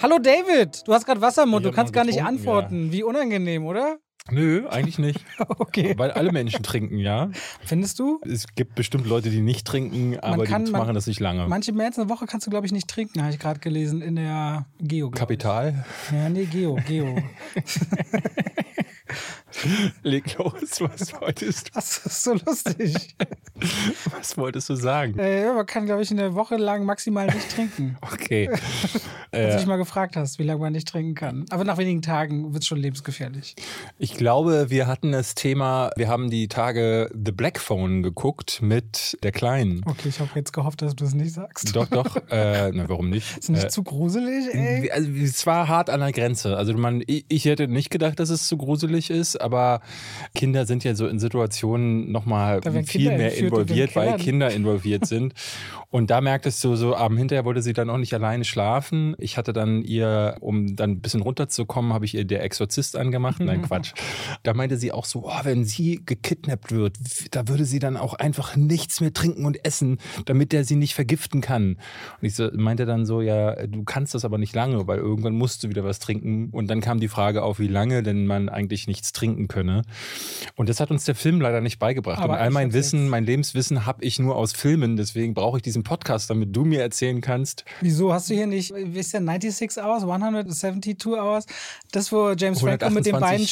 Hallo David, du hast gerade Wasser im Mund, du kannst gar nicht antworten. Wie unangenehm, oder? Nö, eigentlich nicht. Okay. Weil alle Menschen trinken, ja. Findest du? Es gibt bestimmt Leute, die nicht trinken, aber kann- die man- machen das nicht lange. Manche März in der Woche kannst du, glaube ich, nicht trinken, habe ich gerade gelesen in der Geo. glaub ich. Kapital? Ja, nee, Geo, Geo. Leg los, was wolltest, Das ist so lustig. was wolltest du sagen? äh, man kann, glaube ich, eine Woche lang maximal nicht trinken. Okay. Als du äh, dich mal gefragt hast, wie lange man nicht trinken kann. Aber nach wenigen Tagen wird es schon lebensgefährlich. ich glaube, wir hatten das Thema, wir haben die Tage The Black Phone geguckt mit der Kleinen. Okay, ich habe jetzt gehofft, dass du es nicht sagst. Doch, doch. Äh, na, warum nicht? Ist nicht Äh, zu gruselig, ey? Also, es war hart an der Grenze. Also man, ich, ich hätte nicht gedacht, dass es zu gruselig ist, aber Kinder sind ja so in Situationen nochmal viel Kinder mehr involviert, weil. Kinder involviert sind. Und da merktest du so, am hinterher wollte sie dann auch nicht alleine schlafen. Ich hatte dann ihr, um dann ein bisschen runterzukommen, habe ich ihr der Exorzist angemacht. Nein, Quatsch. Da meinte sie auch so, oh, wenn sie gekidnappt wird, da würde sie dann auch einfach nichts mehr trinken und essen, damit der sie nicht vergiften kann. Und ich so, meinte dann so, ja, du kannst das aber nicht lange, weil irgendwann musst du wieder was trinken. Und dann kam die Frage auf, wie lange denn man eigentlich nichts trinken könne. Und das hat uns der Film leider nicht beigebracht. Aber und all mein Wissen, mein Lebenswissen habe ich nur aus Filmen. Deswegen brauche ich diesen Podcast, damit du mir erzählen kannst. Wieso hast du hier nicht, wie ist der 96 Hours, 172 Hours? Das, wo James Franco mit den Beinen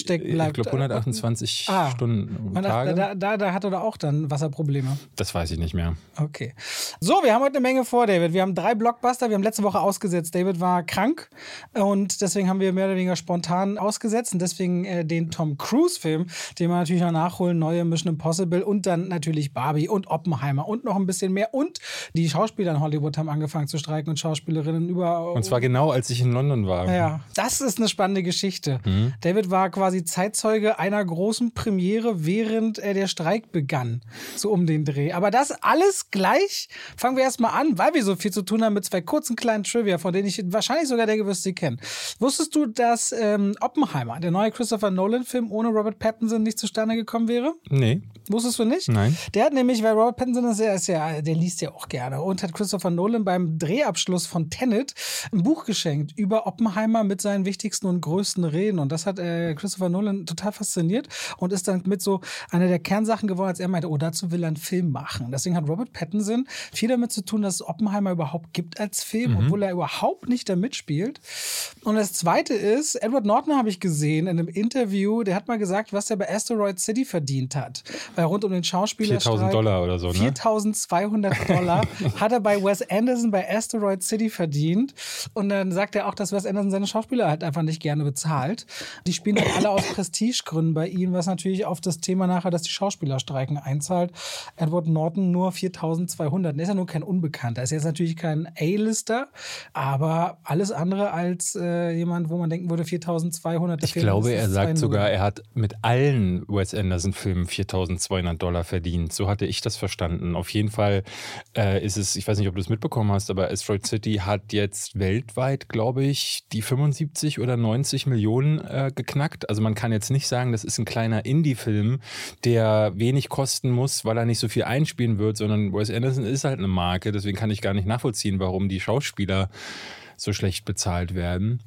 stecken Ich glaube 128 Ah. Stunden da, Tage. da, da, da hat er auch dann Wasserprobleme. Das weiß ich nicht mehr. Okay. So, wir haben heute eine Menge vor, David. Wir haben drei Blockbuster. Wir haben letzte Woche ausgesetzt. David war krank und deswegen haben wir mehr oder weniger spontan ausgesetzt und deswegen äh, den Tom Cruise-Film, den wir natürlich noch nachholen. Neue Mission Impossible und dann natürlich Barbie und Oppenheimer und noch ein bisschen mehr. Und die Schauspieler in Hollywood haben angefangen zu streiken und Schauspielerinnen über. Und zwar genau, als ich in London war. Ja, das ist eine spannende Geschichte. Mhm. David war quasi Zeitzeuge einer großen Premiere, während äh, der Streik begann. So um den Dreh. Aber das alles gleich. Fangen wir erstmal an, weil wir so viel zu tun haben mit zwei kurzen kleinen Trivia, von denen ich wahrscheinlich sogar der wirst sie kennen. Wusstest du, dass ähm, Oppenheimer, der neue Christopher Nolan-Film, ohne Robert Pattinson nicht zustande gekommen wäre? Nee. Wusstest du nicht? Nein. Der hat nämlich, weil Robert Pattinson ist ja, ist ja, der liest ja auch gerne und hat Christopher Nolan beim Drehabschluss von Tenet ein Buch geschenkt über Oppenheimer mit seinen wichtigsten und größten Reden. Und das hat äh, Christopher Nolan total fasziniert und ist dann mit so einer der Kernsachen geworden, als er meinte, oh, dazu will er einen Film machen. Deswegen hat Robert Pattinson viel damit zu tun, dass es Oppenheimer überhaupt gibt als Film, obwohl er überhaupt nicht da mitspielt. Und das Zweite ist, Edward Norton habe ich gesehen in einem Interview, der hat mal gesagt, was er bei Asteroid City verdient hat. Weil rund um den Schauspieler 4000 Dollar oder so, ne? 4200 Dollar hat er bei Wes Anderson bei Asteroid City verdient. Und dann sagt er auch, dass Wes Anderson seine Schauspieler halt einfach nicht gerne bezahlt. Die spielen halt alle aus Prestigegründen bei ihm, was natürlich auf das Thema nachher, dass die Schauspieler streiken, einzahlt. Edward Norton nur 4200. Der ist ja nur kein Unbekannter. Ist jetzt natürlich kein A-Lister, aber alles andere als äh, jemand, wo man denken würde, 4200. da Ich glaube, er sagt sogar, er hat mit allen Wes Anderson-Filmen 4200 Dollar verdient. So hatte ich das verstanden. Auf jeden Fall äh, ist es, ich weiß nicht, ob du es mitbekommen hast, aber Asteroid City hat jetzt weltweit, glaube ich, die 75 oder 90 Millionen äh, geknackt. Also man kann jetzt nicht sagen, das ist ein kleiner Indie-Film, der wenig kosten muss, weil er nicht so viel einspielen wird, sondern Wes Anderson ist halt eine Marke. Deswegen kann ich gar nicht nachvollziehen, warum die Schauspieler so schlecht bezahlt werden.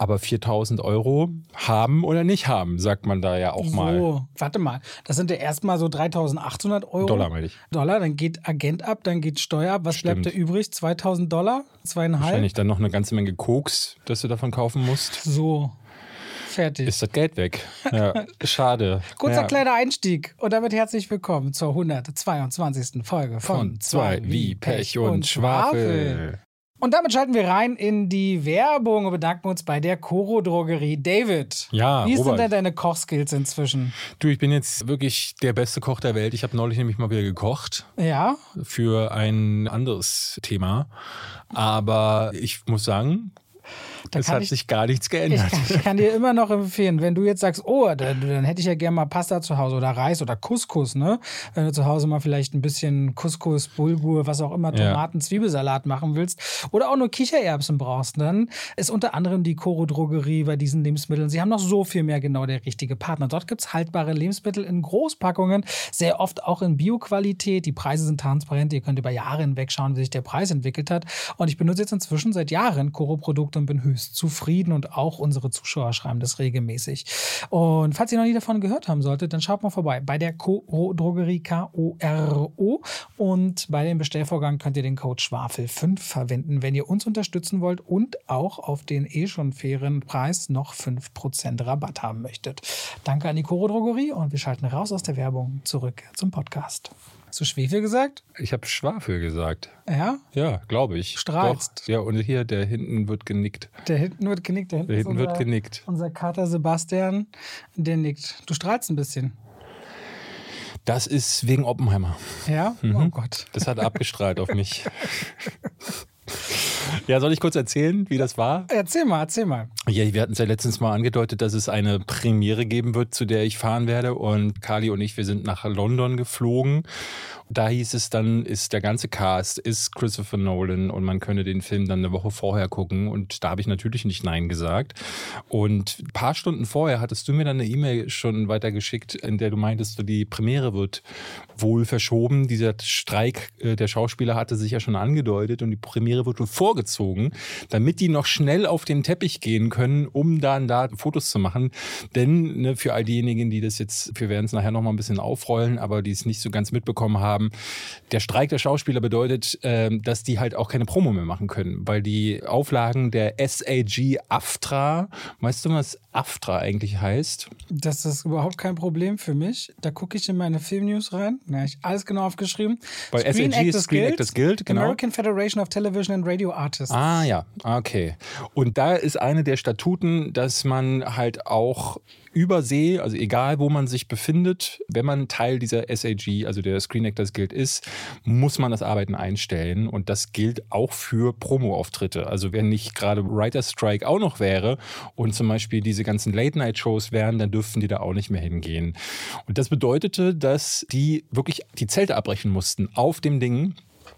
Aber 4000 Euro haben oder nicht haben, sagt man da ja auch mal. So, warte mal. Das sind ja erstmal so 3800 Euro. Dollar, meine ich. Dollar, dann geht Agent ab, dann geht Steuer ab. Was Stimmt. bleibt da übrig? 2000 Dollar? Zweieinhalb? Wahrscheinlich dann noch eine ganze Menge Koks, das du davon kaufen musst. So, fertig. Ist das Geld weg? Ja, schade. Kurzer ja. kleiner Einstieg und damit herzlich willkommen zur 122. Folge von, Von zwei wie Pech und Schwafel. Und damit schalten wir rein in die Werbung und bedanken uns bei der Coro Drogerie. David, Ja, wie sind denn deine Kochskills inzwischen? Du, ich bin jetzt wirklich der beste Koch der Welt. Ich habe neulich nämlich mal wieder gekocht Ja, für ein anderes Thema. Aber ich muss sagen, Da es hat ich- sich gar nichts Ich geändert. kann, ich kann dir immer noch empfehlen, wenn du jetzt sagst, oh, dann, dann hätte ich ja gerne mal Pasta zu Hause oder Reis oder Couscous, ne? Wenn du zu Hause mal vielleicht ein bisschen Couscous, Bulgur, was auch immer, Ja. Tomaten, Zwiebelsalat machen willst oder auch nur Kichererbsen brauchst, dann ist unter anderem die Coro Drogerie bei diesen Lebensmitteln. Sie haben noch so viel mehr genau der richtige Partner. Dort gibt es haltbare Lebensmittel in Großpackungen, sehr oft auch in Bioqualität. Die Preise sind transparent. Ihr könnt über Jahre hinweg schauen, wie sich der Preis entwickelt hat. Und ich benutze jetzt inzwischen seit Jahren Coro-Produkte und bin höchst höchst zufrieden und auch unsere Zuschauer schreiben das regelmäßig. Und falls ihr noch nie davon gehört haben solltet, dann schaut mal vorbei bei der Koro Drogerie K-O-R-O und bei dem Bestellvorgang könnt ihr den Code Schwafel5 verwenden, wenn ihr uns unterstützen wollt und auch auf den eh schon fairen Preis noch 5% Rabatt haben möchtet. Danke an die Koro Drogerie und wir schalten raus aus der Werbung zurück zum Podcast. Hast du Schwefel gesagt? Ich habe Schwafel gesagt. Ja? Ja, glaube ich. Strahlst. Doch. Ja, und hier, der hinten wird genickt. Der hinten wird genickt. Der hinten, Der hinten ist wird unser, genickt. Unser Kater Sebastian, der nickt. Du strahlst ein bisschen. Das ist wegen Oppenheimer. Ja? Mhm. Oh Gott. Das hat abgestrahlt auf mich. Ja, soll ich kurz erzählen, wie das war? Erzähl mal, erzähl mal. Ja, wir hatten es ja letztens mal angedeutet, dass es eine Premiere geben wird, zu der ich fahren werde. Und Kali und ich, wir sind nach London geflogen. Da hieß es dann, ist der ganze Cast, ist Christopher Nolan und man könne den Film dann eine Woche vorher gucken. Und da habe ich natürlich nicht Nein gesagt. Und ein paar Stunden vorher hattest du mir dann eine E-Mail schon weitergeschickt, in der du meintest, die Premiere wird wohl verschoben. Dieser Streik äh, der Schauspieler hatte sich ja schon angedeutet und die Premiere wird wohl vorgezogen, damit die noch schnell auf den Teppich gehen können, um dann da Fotos zu machen. Denn ne, für all diejenigen, die das jetzt, wir werden es nachher noch mal ein bisschen aufrollen, aber die es nicht so ganz mitbekommen haben, der Streik der Schauspieler bedeutet, ähm, dass die halt auch keine Promo mehr machen können, weil die Auflagen der SAG AFTRA, weißt du, was AFTRA eigentlich heißt? Das ist überhaupt kein Problem für mich. Da gucke ich in meine Filmnews rein. Da habe ich alles genau aufgeschrieben. Bei SAG ist Screen Actors Guild, genau. American Federation of Television and Radio Artists. Ah ja, okay. Und da ist eine der Statuten, dass man halt auch übersee, also egal wo man sich befindet, wenn man Teil dieser SAG, also der Screen Actors Guild ist, muss man das Arbeiten einstellen. Und das gilt auch für Promo-Auftritte. Also wenn nicht gerade Writer's Strike auch noch wäre und zum Beispiel diese ganzen Late-Night-Shows wären, dann dürften die da auch nicht mehr hingehen. Und das bedeutete, dass die wirklich die Zelte abbrechen mussten auf dem Ding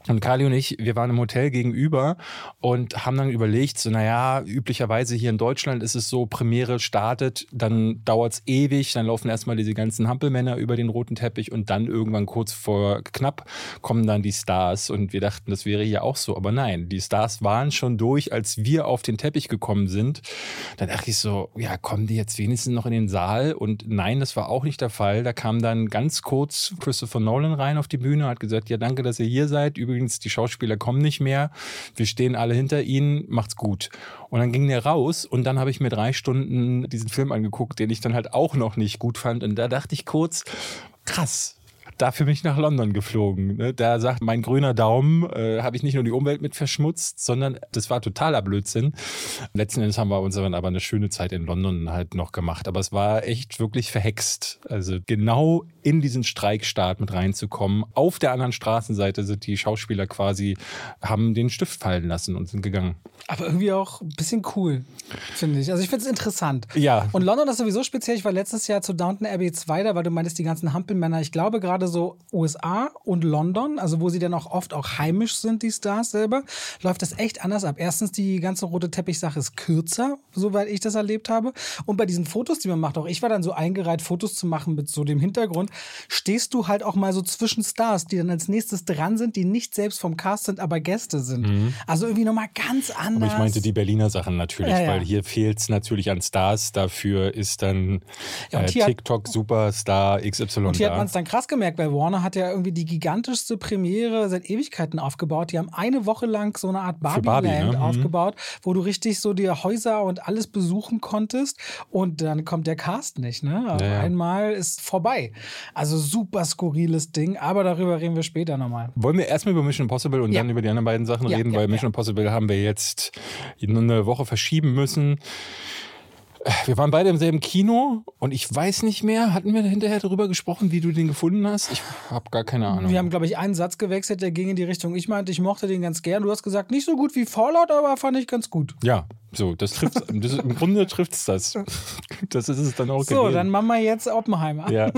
und Kali und ich, wir waren im Hotel gegenüber und haben dann überlegt, so naja, üblicherweise hier in Deutschland ist es so, Premiere startet, dann dauert es ewig, dann laufen erstmal diese ganzen Hampelmänner über den roten Teppich und dann irgendwann kurz vor knapp kommen dann die Stars und wir dachten, das wäre hier auch so, aber nein, die Stars waren schon durch, als wir auf den Teppich gekommen sind. Da dachte ich so, ja, kommen die jetzt wenigstens noch in den Saal? Und nein, das war auch nicht der Fall. Da kam dann ganz kurz Christopher Nolan rein auf die Bühne, hat gesagt, ja, danke, dass ihr hier seid übrigens, die Schauspieler kommen nicht mehr, wir stehen alle hinter ihnen, macht's gut. Und dann ging der raus und dann habe ich mir drei Stunden diesen Film angeguckt, den ich dann halt auch noch nicht gut fand. Und da dachte ich kurz, krass, dafür bin ich nach London geflogen. Ne? Da sagt mein grüner Daumen, äh, habe ich nicht nur die Umwelt mit verschmutzt, sondern das war totaler Blödsinn. Letzten Endes haben wir uns dann aber eine schöne Zeit in London halt noch gemacht. Aber es war echt wirklich verhext. Also genau in diesen Streikstart mit reinzukommen. Auf der anderen Straßenseite sind die Schauspieler quasi, haben den Stift fallen lassen und sind gegangen. Aber irgendwie auch ein bisschen cool, finde ich. Also ich finde es interessant. Ja. Und London ist sowieso speziell. Ich war letztes Jahr zu Downton Abbey 2 da, weil du meintest, die ganzen Hampelmänner. Ich glaube gerade so USA und London, also wo sie dann auch oft auch heimisch sind, die Stars selber, läuft das echt anders ab. Erstens, die ganze rote Teppich-Sache ist kürzer, soweit ich das erlebt habe. Und bei diesen Fotos, die man macht, auch ich war dann so eingereiht, Fotos zu machen mit so dem Hintergrund, stehst du halt auch mal so zwischen Stars, die dann als nächstes dran sind, die nicht selbst vom Cast sind, aber Gäste sind. Also irgendwie nochmal ganz anders. Mhm. Aber ich meinte die Berliner Sachen natürlich, Ja, ja. weil hier fehlt es natürlich an Stars. Dafür ist dann Ja, äh, hier hat- TikTok Superstar XY Und hier hat man da. es dann krass gemerkt, weil Warner hat ja irgendwie die gigantischste Premiere seit Ewigkeiten aufgebaut. Die haben eine Woche lang so eine Art Barbie, Barbie-Land ne? Mhm. aufgebaut, wo du richtig so die Häuser und alles besuchen konntest. Und dann kommt der Cast nicht. Ne? Ja, ja. einmal ist vorbei. Also super skurriles Ding, aber darüber reden wir später nochmal. Wollen wir erstmal über Mission Impossible und Ja. dann über die anderen beiden Sachen reden, weil. Mission Impossible haben wir jetzt nur eine Woche verschieben müssen. Wir waren beide im selben Kino und ich weiß nicht mehr, hatten wir hinterher darüber gesprochen, wie du den gefunden hast? Ich habe gar keine Ahnung. Wir haben, glaube ich, einen Satz gewechselt, der ging in die Richtung, ich meinte, ich mochte den ganz gern. Du hast gesagt, nicht so gut wie Fallout, aber fand ich ganz gut. ja, so, das trifft Im Grunde trifft es das. Das ist es dann auch So, gewesen. dann machen wir jetzt Oppenheimer. Ja.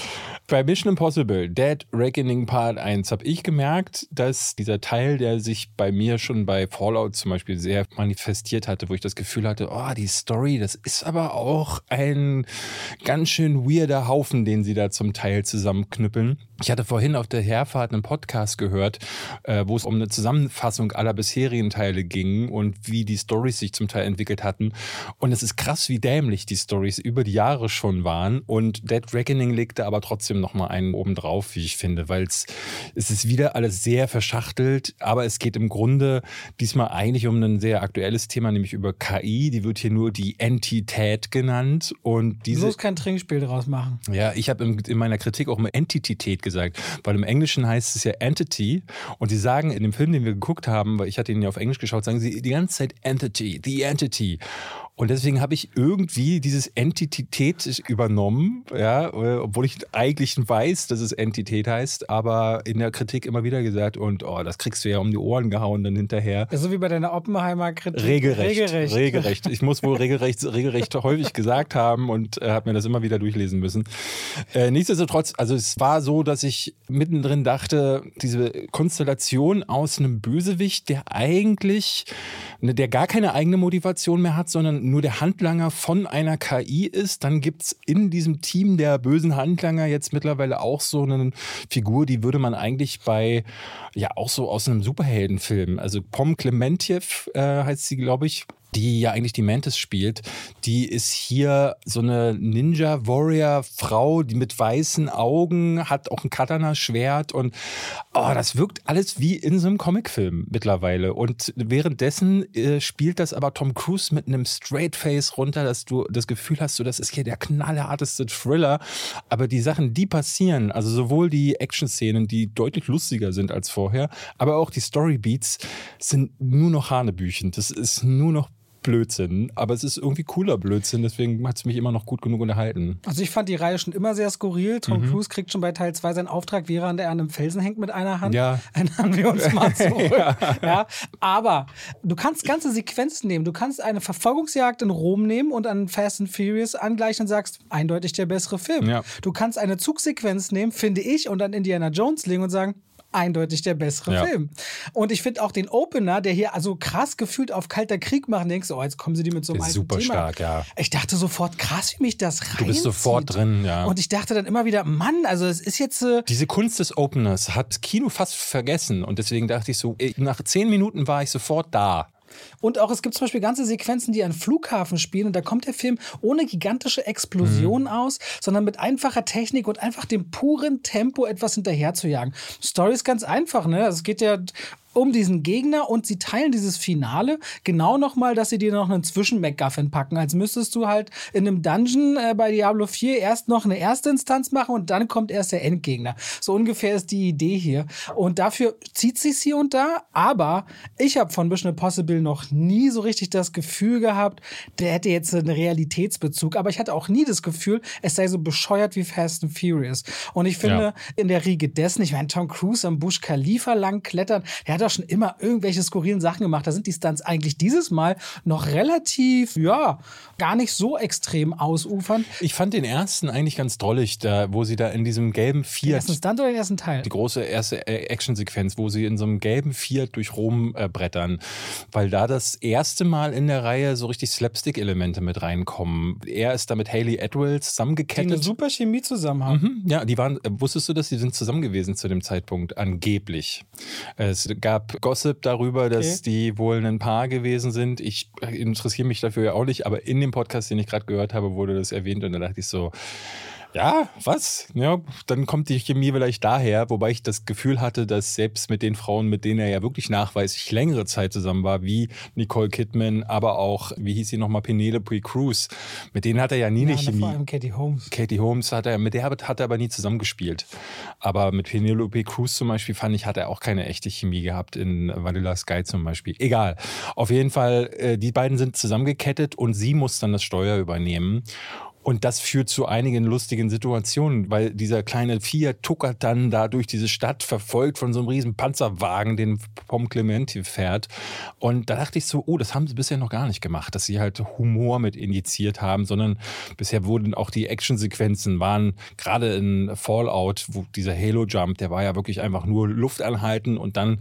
Bei Mission Impossible, Dead Reckoning Part 1, habe ich gemerkt, dass dieser Teil, der sich bei mir schon bei Fallout zum Beispiel sehr manifestiert hatte, wo ich das Gefühl hatte, oh, die Story, das ist aber auch ein ganz schön weirder Haufen, den sie da zum Teil zusammenknüppeln. Ich hatte vorhin auf der Herfahrt einen Podcast gehört, äh, wo es um eine Zusammenfassung aller bisherigen Teile ging und wie die Storys sich zum Teil entwickelt hatten. Und es ist krass, wie dämlich die Stories über die Jahre schon waren. Und Dead Reckoning legte aber trotzdem nochmal einen oben drauf, wie ich finde, weil es ist wieder alles sehr verschachtelt, aber es geht im Grunde diesmal eigentlich um ein sehr aktuelles Thema, nämlich über KI. Die wird hier nur die Entität genannt. Und diese. Du musst kein Trinkspiel draus machen. Ja, ich habe in meiner Kritik auch immer Entität gesagt, weil im Englischen heißt es ja Entity. Und sie sagen in dem Film, den wir geguckt haben, weil ich hatte ihn ja auf Englisch geschaut, sagen sie die ganze Zeit Entity, the Entity. Und deswegen habe ich irgendwie dieses Entität übernommen, ja, obwohl ich eigentlich weiß, dass es Entität heißt, aber in der Kritik immer wieder gesagt, und oh, das kriegst du ja um die Ohren gehauen dann hinterher. So wie bei deiner Oppenheimer-Kritik. Regelrecht, regelrecht. Regelrecht. Ich muss wohl regelrecht, regelrecht häufig gesagt haben und äh, habe mir das immer wieder durchlesen müssen. Äh, nichtsdestotrotz, also es war so, dass ich mittendrin dachte, diese Konstellation aus einem Bösewicht, der eigentlich, ne, der gar keine eigene Motivation mehr hat, sondern nur der Handlanger von einer KI ist. Dann gibt es in diesem Team der bösen Handlanger jetzt mittlerweile auch so eine Figur, die würde man eigentlich bei, ja, auch so aus einem Superheldenfilm, also Pom Clementiev äh, heißt sie, glaube ich, die ja eigentlich die Mantis spielt, die ist hier so eine Ninja-Warrior-Frau, die mit weißen Augen hat auch ein Katana-Schwert und oh, das wirkt alles wie in so einem Comicfilm mittlerweile. Und währenddessen äh, spielt das aber Tom Cruise mit einem Straight Face runter, dass du das Gefühl hast, so, das ist hier der knallharteste Thriller. Aber die Sachen, die passieren, also sowohl die Action-Szenen, die deutlich lustiger sind als vorher, aber auch die Story-Beats sind nur noch Hanebüchen. Das ist nur noch Blödsinn, aber es ist irgendwie cooler Blödsinn, deswegen hat es mich immer noch gut genug unterhalten. Also ich fand die Reihe schon immer sehr skurril. Tom mhm. Cruise kriegt schon bei Teil 2 seinen Auftrag, während er an einem Felsen hängt mit einer Hand. Ja. Erinnern wir uns mal zurück. ja. ja. Aber du kannst ganze Sequenzen nehmen. Du kannst eine Verfolgungsjagd in Rom nehmen und an Fast and Furious angleichen und sagst, eindeutig der bessere Film. Ja. Du kannst eine Zugsequenz nehmen, finde ich, und an Indiana Jones legen und sagen, eindeutig der bessere ja. Film. Und ich finde auch den Opener, der hier also krass gefühlt auf kalter Krieg macht, denkst du, oh, jetzt kommen sie die mit so einem Super Thema. stark, ja. Ich dachte sofort, krass, wie mich das reinzieht. Du bist sofort drin, ja. Und ich dachte dann immer wieder, Mann, also es ist jetzt. Äh Diese Kunst des Openers hat Kino fast vergessen. Und deswegen dachte ich so, nach zehn Minuten war ich sofort da. Und auch es gibt zum Beispiel ganze Sequenzen, die an Flughafen spielen und da kommt der Film ohne gigantische Explosionen mhm. aus, sondern mit einfacher Technik und einfach dem puren Tempo etwas hinterher zu jagen. Story ist ganz einfach, ne? Also es geht ja um diesen Gegner und sie teilen dieses Finale genau nochmal, dass sie dir noch einen Zwischen-MacGuffin packen. Als müsstest du halt in einem Dungeon äh, bei Diablo 4 erst noch eine erste Instanz machen und dann kommt erst der Endgegner. So ungefähr ist die Idee hier. Und dafür zieht sich hier und da, aber ich habe von Mission Impossible noch nie so richtig das Gefühl gehabt, der hätte jetzt einen Realitätsbezug. Aber ich hatte auch nie das Gefühl, es sei so bescheuert wie Fast and Furious. Und ich finde, ja. in der Riege dessen, ich meine, Tom Cruise am Busch Khalifa lang klettern, der hat doch schon immer irgendwelche skurrilen Sachen gemacht. Da sind die Stunts eigentlich dieses Mal noch relativ, ja, gar nicht so extrem ausufern. Ich fand den ersten eigentlich ganz drollig, da, wo sie da in diesem gelben Fiat. Den ersten Stunt oder den ersten Teil? Die große erste äh, Actionsequenz, wo sie in so einem gelben Fiat durch Rom äh, brettern, weil da das erste Mal in der Reihe so richtig Slapstick-Elemente mit reinkommen. Er ist da mit Haley Edwards zusammengekettet. Die eine super Chemie zusammen haben. Mhm, ja, die waren, äh, wusstest du, dass die sind zusammen gewesen zu dem Zeitpunkt? Angeblich. Es gab gab Gossip darüber, dass okay. die wohl ein Paar gewesen sind. Ich interessiere mich dafür ja auch nicht, aber in dem Podcast, den ich gerade gehört habe, wurde das erwähnt und da dachte ich so, ja, was? Ja, dann kommt die Chemie vielleicht daher, wobei ich das Gefühl hatte, dass selbst mit den Frauen, mit denen er ja wirklich nachweislich längere Zeit zusammen war, wie Nicole Kidman, aber auch, wie hieß sie nochmal, Penelope Cruz, mit denen hat er ja nie ja, eine Chemie. Vor allem Katie Holmes. Katie Holmes hat er, mit der hat er aber nie zusammengespielt. Aber mit Penelope Cruz zum Beispiel fand ich, hat er auch keine echte Chemie gehabt in Vanilla Sky zum Beispiel. Egal. Auf jeden Fall, äh, die beiden sind zusammengekettet und sie muss dann das Steuer übernehmen. Und das führt zu einigen lustigen Situationen, weil dieser kleine Fiat tuckert dann da durch diese Stadt, verfolgt von so einem riesen Panzerwagen, den Pom Clemente fährt. Und da dachte ich so, oh, das haben sie bisher noch gar nicht gemacht, dass sie halt Humor mit injiziert haben, sondern bisher wurden auch die Actionsequenzen waren gerade in Fallout, wo dieser Halo Jump, der war ja wirklich einfach nur Luft anhalten und dann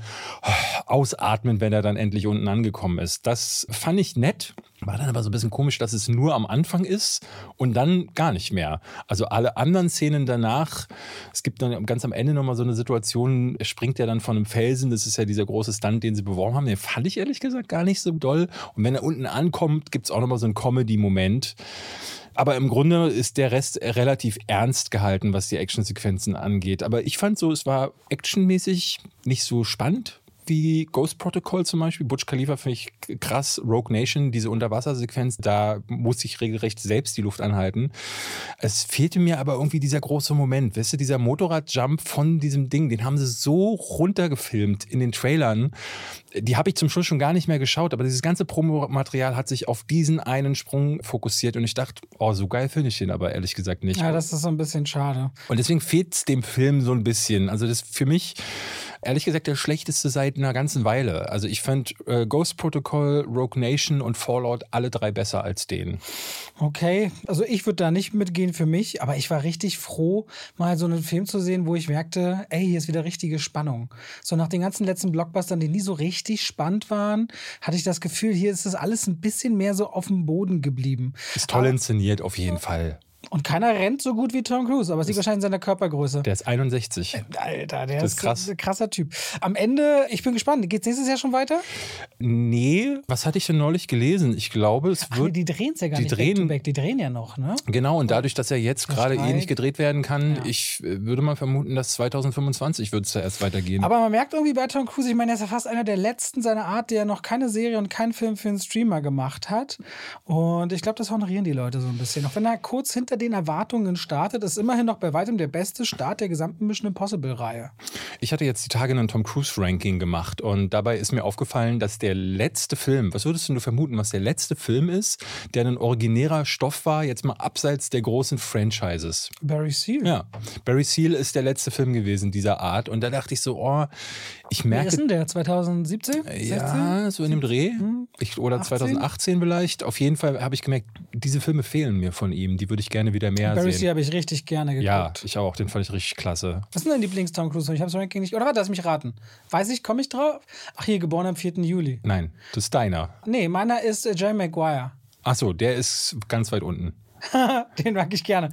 ausatmen, wenn er dann endlich unten angekommen ist. Das fand ich nett. War dann aber so ein bisschen komisch, dass es nur am Anfang ist und dann gar nicht mehr. Also alle anderen Szenen danach, es gibt dann ganz am Ende nochmal so eine Situation, er springt ja dann von einem Felsen, das ist ja dieser große Stunt, den sie beworben haben, den fand ich ehrlich gesagt gar nicht so doll. Und wenn er unten ankommt, gibt es auch nochmal so einen Comedy-Moment. Aber im Grunde ist der Rest relativ ernst gehalten, was die Actionsequenzen angeht. Aber ich fand so, es war actionmäßig nicht so spannend wie Ghost Protocol zum Beispiel. Butch Khalifa finde ich krass. Rogue Nation, diese Unterwassersequenz, da muss ich regelrecht selbst die Luft anhalten. Es fehlte mir aber irgendwie dieser große Moment. Weißt du, dieser Motorradjump von diesem Ding, den haben sie so runtergefilmt in den Trailern. Die habe ich zum Schluss schon gar nicht mehr geschaut, aber dieses ganze Promomaterial hat sich auf diesen einen Sprung fokussiert und ich dachte, oh, so geil finde ich den aber ehrlich gesagt nicht. Ja, das ist so ein bisschen schade. Und deswegen fehlt es dem Film so ein bisschen. Also das für mich ehrlich gesagt der schlechteste seit einer ganzen Weile. Also ich fand äh, Ghost Protocol, Rogue Nation und Fallout alle drei besser als den. Okay, also ich würde da nicht mitgehen für mich, aber ich war richtig froh, mal so einen Film zu sehen, wo ich merkte, ey, hier ist wieder richtige Spannung. So nach den ganzen letzten Blockbustern, die nie so richtig spannend waren, hatte ich das Gefühl, hier ist das alles ein bisschen mehr so auf dem Boden geblieben. Ist toll aber, inszeniert, auf jeden Fall. Und keiner rennt so gut wie Tom Cruise, aber es liegt wahrscheinlich in seiner Körpergröße. Der ist 61. Äh, Alter, der das ist, krass. ein krasser Typ. Am Ende, ich bin gespannt, geht es nächstes Jahr schon weiter? Nee, was hatte ich denn neulich gelesen? Ich glaube, es wird. Ach, die drehen es ja gar die nicht drehen, back Die drehen ja noch, ne? Genau, und dadurch, dass er jetzt gerade eh nicht gedreht werden kann, ja. ich äh, würde mal vermuten, dass 2025 wird es da erst weitergehen. Aber man merkt irgendwie bei Tom Cruise, ich meine, er ist ja fast einer der letzten seiner Art, der noch keine Serie und keinen Film für einen Streamer gemacht hat. Und ich glaube, das honorieren die Leute so ein bisschen. Auch wenn er kurz hinter den Erwartungen startet, ist immerhin noch bei weitem der beste Start der gesamten Mission Impossible-Reihe. Ich hatte jetzt die Tage ein Tom Cruise-Ranking gemacht und dabei ist mir aufgefallen, dass der letzte Film, was würdest du vermuten, was der letzte Film ist, der ein originärer Stoff war, jetzt mal abseits der großen Franchises? Barry Seal. Ja, Barry Seal ist der letzte Film gewesen dieser Art und da dachte ich so, oh, ich merke. Wer ist denn der? 2017? 16? Ja, so in dem Dreh. Ich, oder 18? 2018 vielleicht. Auf jeden Fall habe ich gemerkt, diese Filme fehlen mir von ihm. Die würde ich gerne wieder mehr Barry sehen. Habe ich richtig gerne geguckt. Ja, ich auch. Den fand ich richtig klasse. Was ist denn dein Lieblings-Tom Cruise? Ich habe es Ranking nicht. Oder warte, lass mich raten. Weiß ich, komme ich drauf? Ach, hier, geboren am 4. Juli. Nein, das ist deiner. Nee, meiner ist äh, Jerry Maguire. Ach so, der ist ganz weit unten. den mag ich gerne.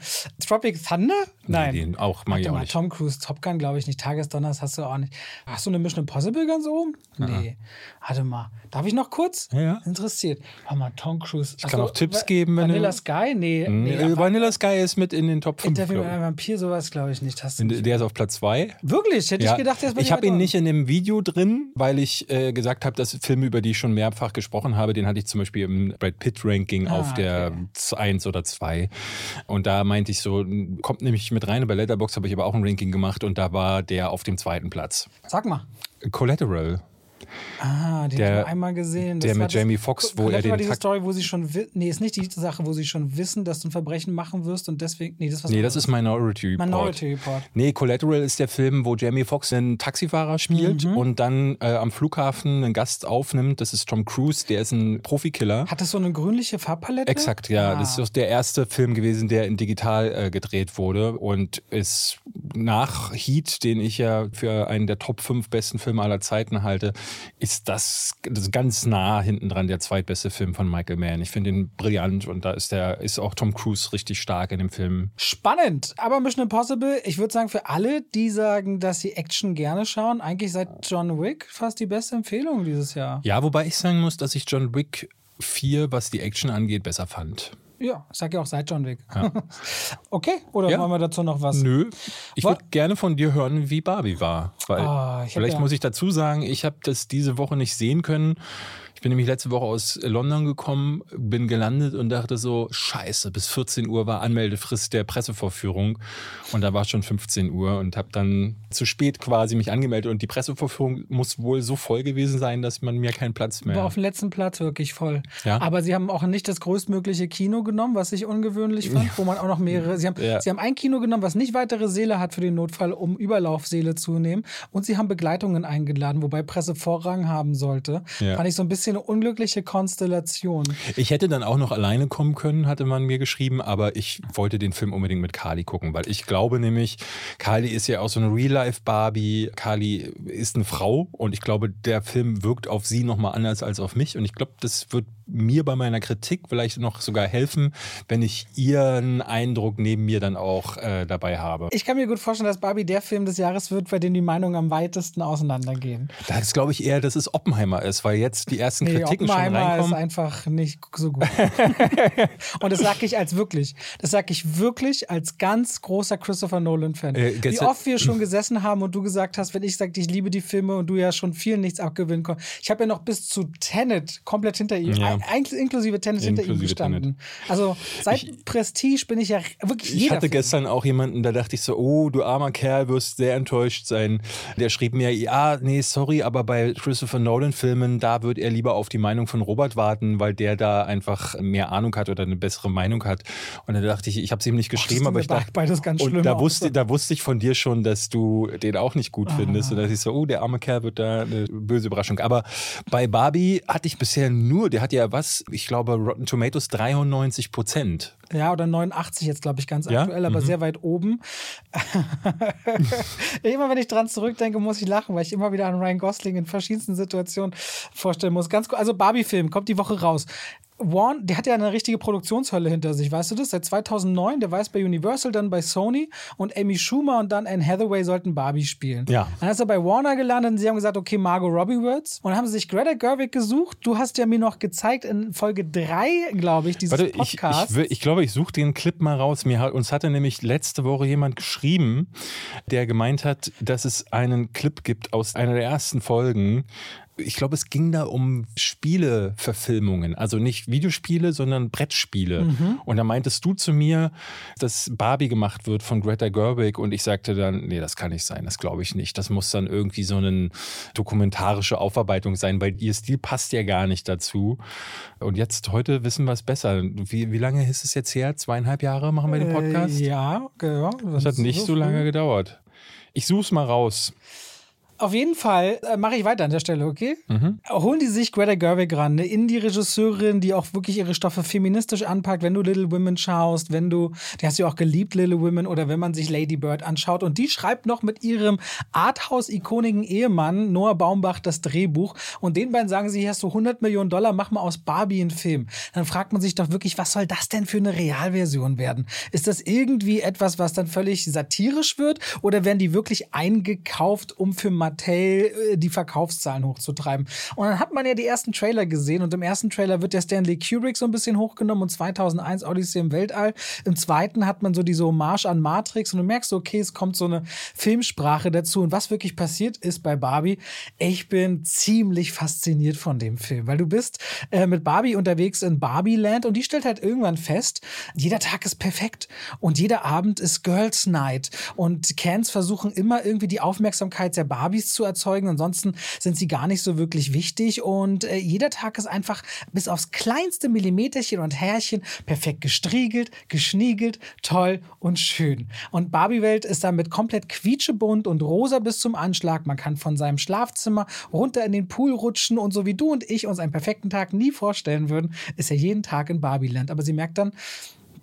Tropic Thunder? Nein. Nee, den auch mag Warte ich auch mal, nicht. Tom Cruise, Top Gun, glaube ich nicht. Tagesdonners hast du auch nicht. Hast du eine Mission Impossible ganz oben? Nee. Warte mal. Darf ich noch kurz? Ja. ja. Interessiert. Warte mal, Tom Cruise. Ich kann auch Tipps geben. Wenn Vanilla Sky? Nee. nee, nee Vanilla Sky ist mit in den Top 5. Interview mit einem Vampir, sowas glaube ich nicht. Hast du nicht der ist auf Platz 2. Wirklich? Hätte ja. ich gedacht, der ist bei Ich habe ihn nicht in dem Video drin, weil ich äh, gesagt habe, dass Filme, über die ich schon mehrfach gesprochen habe, den hatte ich zum Beispiel im Brad Pitt Ranking ah, auf der okay. 1 oder 2. Und da meinte ich so, kommt nämlich mit rein. Bei Letterbox habe ich aber auch ein Ranking gemacht und da war der auf dem zweiten Platz. Sag mal. Collateral. Ah, den der, habe ich einmal gesehen. Das der mit Jamie Foxx, wo er den war diese Story, wo sie schon nee, ist nicht die Sache, wo sie schon wissen, dass du ein Verbrechen machen wirst und deswegen nee, das was Nee, das ist Minority Report. Minority Report. Nee, Collateral ist der Film, wo Jamie Foxx einen Taxifahrer spielt mhm. und dann äh, am Flughafen einen Gast aufnimmt, das ist Tom Cruise, der ist ein Profikiller. Hat das so eine grünliche Farbpalette? Exakt, ja, ah. das ist der erste Film gewesen, der in digital äh, gedreht wurde und ist nach Heat, den ich ja für einen der Top 5 besten Filme aller Zeiten halte, ist das, das ganz nah hinten dran der zweitbeste Film von Michael Mann. Ich finde ihn brillant und da ist der ist auch Tom Cruise richtig stark in dem Film. Spannend, aber Mission Impossible, ich würde sagen für alle, die sagen, dass sie Action gerne schauen, eigentlich seit John Wick fast die beste Empfehlung dieses Jahr. Ja, wobei ich sagen muss, dass ich John Wick 4, was die Action angeht, besser fand. Ja, ich sag ja auch seit John Wick. Ja. okay, oder ja. wollen wir dazu noch was? Nö. Ich würde gerne von dir hören, wie Barbie war. Weil oh, vielleicht ja. muss ich dazu sagen, ich habe das diese Woche nicht sehen können. Ich bin nämlich letzte Woche aus London gekommen, bin gelandet und dachte so, scheiße, bis 14 Uhr war Anmeldefrist der Pressevorführung und da war schon 15 Uhr und habe dann zu spät quasi mich angemeldet und die Pressevorführung muss wohl so voll gewesen sein, dass man mir keinen Platz mehr... War auf dem letzten Platz wirklich voll. Ja? Aber sie haben auch nicht das größtmögliche Kino genommen, was ich ungewöhnlich fand, wo man auch noch mehrere... Sie haben, ja. sie haben ein Kino genommen, was nicht weitere Säle hat für den Notfall, um Überlaufsäle zu nehmen und sie haben Begleitungen eingeladen, wobei Presse Vorrang haben sollte. Ja. Fand ich so ein bisschen eine unglückliche Konstellation. Ich hätte dann auch noch alleine kommen können, hatte man mir geschrieben, aber ich wollte den Film unbedingt mit Kali gucken, weil ich glaube nämlich, Kali ist ja auch so eine Real-Life-Barbie. Kali ist eine Frau und ich glaube, der Film wirkt auf sie nochmal anders als auf mich und ich glaube, das wird mir bei meiner Kritik vielleicht noch sogar helfen, wenn ich ihren Eindruck neben mir dann auch äh, dabei habe. Ich kann mir gut vorstellen, dass Barbie der Film des Jahres wird, bei dem die Meinungen am weitesten auseinandergehen. Das glaube ich eher, dass es Oppenheimer ist, weil jetzt die ersten nee, Kritiken Oppenheimer schon reinkommen. ist einfach nicht so gut. Und das sage ich als wirklich, das sage ich wirklich als ganz großer Christopher Nolan-Fan. Äh, Wie oft wir schon gesessen haben und du gesagt hast, wenn ich sagte, ich liebe die Filme und du ja schon vielen nichts abgewinnen konntest. Ich habe ja noch bis zu Tenet komplett hinter ihm, ja. Inklusive Tenet hinter ihm gestanden. Tenet. Also seit ich, Prestige bin ich ja wirklich Ich hatte Film. gestern auch jemanden, da dachte ich so, oh, du armer Kerl, wirst sehr enttäuscht sein. Der schrieb mir, ja, nee, sorry, aber bei Christopher Nolan-Filmen, da wird er lieber auf die Meinung von Robert warten, weil der da einfach mehr Ahnung hat oder eine bessere Meinung hat. Und dann dachte ich, ich habe es ihm nicht geschrieben, aber ich dachte, beides ganz und da wusste, da wusste ich von dir schon, dass du den auch nicht gut ah. findest. Und da dachte ich so, oh, der arme Kerl wird da eine böse Überraschung. Aber bei Barbie hatte ich bisher nur, der hat ja was, ich glaube, Rotten Tomatoes 93 Prozent. Ja, oder 89 jetzt, glaube ich, ganz ja? aktuell, aber mhm. sehr weit oben. immer wenn ich dran zurückdenke, muss ich lachen, weil ich immer wieder an Ryan Gosling in verschiedensten Situationen vorstellen muss. Ganz Also Barbie-Film kommt die Woche raus. Warren, der hat ja eine richtige Produktionshölle hinter sich, weißt du das? Seit 2009, der war bei Universal, dann bei Sony und Amy Schumer und dann Anne Hathaway sollten Barbie spielen. Ja. Dann ist er bei Warner gelandet und sie haben gesagt, okay, Margot Robbie wird's. Und dann haben sie sich Greta Gerwig gesucht. Du hast ja mir noch gezeigt in Folge 3, glaube ich, dieses Warte, Podcast. Ich, ich, ich, glaube, ich suche den Clip mal raus. Mir uns hatte nämlich letzte Woche jemand geschrieben, der gemeint hat, dass es einen Clip gibt aus einer der ersten Folgen, ich glaube, es ging da um Spieleverfilmungen. Also nicht Videospiele, sondern Brettspiele. Mhm. Und da meintest du zu mir, dass Barbie gemacht wird von Greta Gerwig. Und ich sagte dann, nee, das kann nicht sein, das glaube ich nicht. Das muss dann irgendwie so eine dokumentarische Aufarbeitung sein, weil ihr Stil passt ja gar nicht dazu. Und jetzt, heute wissen wir es besser. Wie, wie lange ist es jetzt her? Zweieinhalb Jahre machen wir den Podcast? Äh, ja, genau. Das, das hat nicht so, so lange gedauert. Ich suche es mal raus. Auf jeden Fall äh, mache ich weiter an der Stelle, okay? Mhm. Holen die sich Greta Gerwig ran, eine Indie-Regisseurin, die auch wirklich ihre Stoffe feministisch anpackt. Wenn du Little Women schaust, wenn du, die hast du ja auch geliebt, Little Women, oder wenn man sich Lady Bird anschaut. Und die schreibt noch mit ihrem Arthouse-ikonigen Ehemann Noah Baumbach das Drehbuch. Und den beiden sagen sie, hier hast du 100 Millionen Dollar, mach mal aus Barbie einen Film. Dann fragt man sich doch wirklich, was soll das denn für eine Realversion werden? Ist das irgendwie etwas, was dann völlig satirisch wird? Oder werden die wirklich eingekauft, um für Mattel äh, die Verkaufszahlen hochzutreiben. Und dann hat man ja die ersten Trailer gesehen und im ersten Trailer wird der Stanley Kubrick so ein bisschen hochgenommen und 2001 Odyssey im Weltall. Im zweiten hat man so diese Hommage an Matrix und du merkst okay, es kommt so eine Filmsprache dazu. Und was wirklich passiert ist bei Barbie, ich bin ziemlich fasziniert von dem Film, weil du bist äh, mit Barbie unterwegs in Barbie-Land und die stellt halt irgendwann fest, jeder Tag ist perfekt und jeder Abend ist Girls Night und Cans versuchen immer irgendwie die Aufmerksamkeit der Barbie Babys zu erzeugen. Ansonsten sind sie gar nicht so wirklich wichtig und äh, jeder Tag ist einfach bis aufs kleinste Millimeterchen und Härchen perfekt gestriegelt, geschniegelt, toll und schön. Und Barbie-Welt ist damit komplett quietschebunt und rosa bis zum Anschlag. Man kann von seinem Schlafzimmer runter in den Pool rutschen und so wie du und ich uns einen perfekten Tag nie vorstellen würden, ist er jeden Tag in Barbie-Land. Aber sie merkt dann,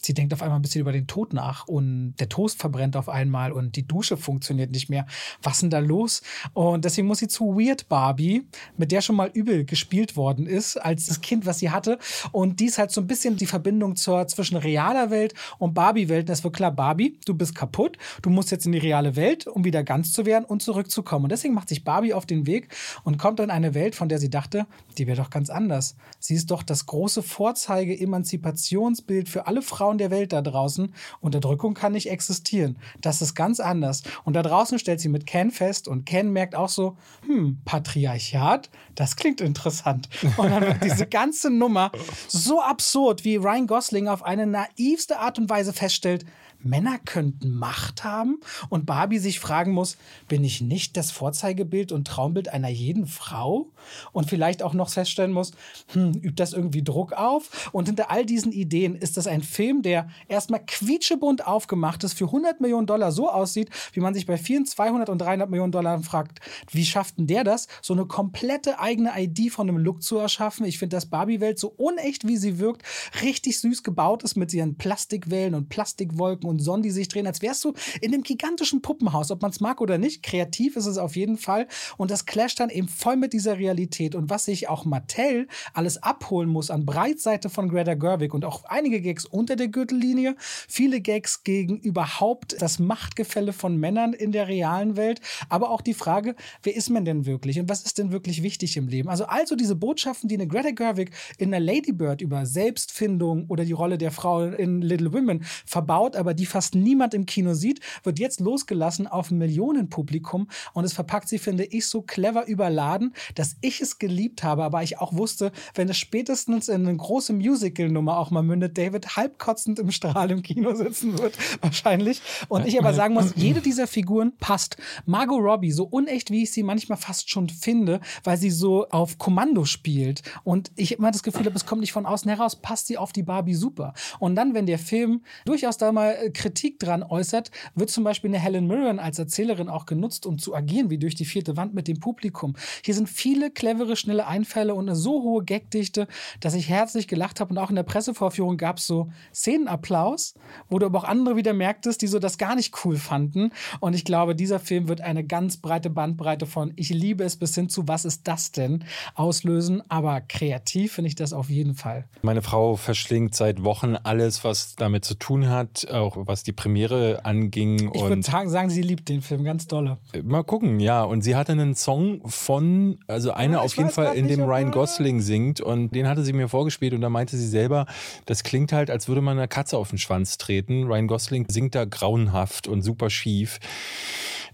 Sie denkt auf einmal ein bisschen über den Tod nach und der Toast verbrennt auf einmal und die Dusche funktioniert nicht mehr. Was ist denn da los? Und deswegen muss sie zu Weird Barbie, mit der schon mal übel gespielt worden ist, als das Kind, was sie hatte. Und die ist halt so ein bisschen die Verbindung zur, zwischen realer Welt und Barbie-Welt. Und es wird klar, Barbie, du bist kaputt. Du musst jetzt in die reale Welt, um wieder ganz zu werden und zurückzukommen. Und deswegen macht sich Barbie auf den Weg und kommt in eine Welt, von der sie dachte, die wäre doch ganz anders. Sie ist doch das große Vorzeige-Emanzipationsbild für alle Frauen der Welt da draußen. Unterdrückung kann nicht existieren. Das ist ganz anders. Und da draußen stellt sie mit Ken fest und Ken merkt auch so, hm, Patriarchat, das klingt interessant. Und dann wird diese ganze Nummer so absurd, wie Ryan Gosling auf eine naivste Art und Weise feststellt, Männer könnten Macht haben und Barbie sich fragen muss, bin ich nicht das Vorzeigebild und Traumbild einer jeden Frau? Und vielleicht auch noch feststellen muss, hm, übt das irgendwie Druck auf? Und hinter all diesen Ideen ist das ein Film, der erstmal quietschebunt aufgemacht ist, für 100 Millionen Dollar so aussieht, wie man sich bei vielen 200 und 300 Millionen Dollar fragt, wie schafft denn der das, so eine komplette eigene ID von einem Look zu erschaffen? Ich finde, dass Barbie-Welt so unecht, wie sie wirkt, richtig süß gebaut ist mit ihren Plastikwellen und Plastikwolken gucken und Sonnen, die sich drehen, als wärst du in einem gigantischen Puppenhaus, ob man es mag oder nicht. Kreativ ist es auf jeden Fall. Und das clasht dann eben voll mit dieser Realität. Und was sich auch Mattel alles abholen muss an Breitseite von Greta Gerwig und auch einige Gags unter der Gürtellinie, viele Gags gegen überhaupt das Machtgefälle von Männern in der realen Welt, aber auch die Frage, wer ist man denn wirklich und was ist denn wirklich wichtig im Leben? Also also diese Botschaften, die eine Greta Gerwig in der Lady Bird über Selbstfindung oder die Rolle der Frau in Little Women verbaut, aber die fast niemand im Kino sieht, wird jetzt losgelassen auf ein Millionenpublikum und es verpackt sie, finde ich, so clever überladen, dass ich es geliebt habe, aber ich auch wusste, wenn es spätestens in eine große Musical-Nummer auch mal mündet, David halbkotzend im Strahl im Kino sitzen wird, wahrscheinlich. Und ich aber sagen muss, jede dieser Figuren passt. Margot Robbie, so unecht, wie ich sie manchmal fast schon finde, weil sie so auf Kommando spielt. Und ich immer das Gefühl habe, es kommt nicht von außen heraus, passt sie auf die Barbie super. Und dann, wenn der Film durchaus da mal äh, Kritik dran äußert, wird zum Beispiel eine Helen Mirren als Erzählerin auch genutzt, um zu agieren, wie durch die vierte Wand mit dem Publikum. Hier sind viele clevere, schnelle Einfälle und eine so hohe Gagdichte, dass ich herzlich gelacht habe. Und auch in der Pressevorführung gab es so Szenenapplaus, wo du aber auch andere wieder merktest, die so das gar nicht cool fanden. Und ich glaube, dieser Film wird eine ganz breite Bandbreite von Ich liebe es bis hin zu Was ist das denn auslösen. Aber kreativ finde ich das auf jeden Fall. Meine Frau verschlingt seit Wochen alles, was damit zu tun hat, auch was die Premiere anging. Ich würde sagen, sagen, sie liebt den Film ganz dolle. Mal gucken, ja. Und sie hatte einen Song von, also eine ja, auf jeden Fall, in dem Ryan Gosling singt. Und den hatte sie mir vorgespielt und da meinte sie selber, das klingt halt, als würde man einer Katze auf den Schwanz treten. Ryan Gosling singt da grauenhaft und super schief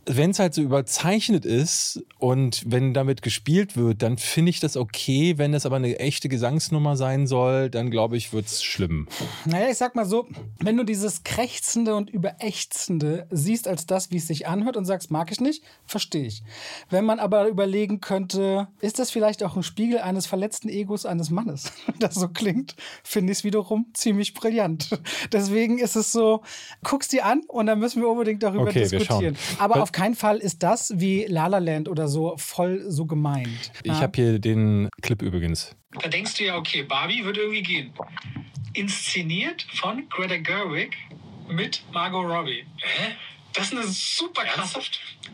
wenn es halt so überzeichnet ist und wenn damit gespielt wird, dann finde ich das okay. Wenn es aber eine echte Gesangsnummer sein soll, dann glaube ich, wird es schlimm. Naja, ich sag mal so, wenn du dieses Krächzende und Überächzende siehst als das, wie es sich anhört und sagst, mag ich nicht, verstehe ich. Wenn man aber überlegen könnte, ist das vielleicht auch ein Spiegel eines verletzten Egos eines Mannes, das so klingt, finde ich es wiederum ziemlich brillant. Deswegen ist es so, guck's dir an und dann müssen wir unbedingt darüber okay, diskutieren. Aber auf keinen Fall ist das wie La La Land oder so voll so gemeint. Ich habe hier den Clip übrigens. Da denkst du ja, okay, Barbie wird irgendwie gehen. Inszeniert von Greta Gerwig mit Margot Robbie. Hä? Das ist eine super krasse.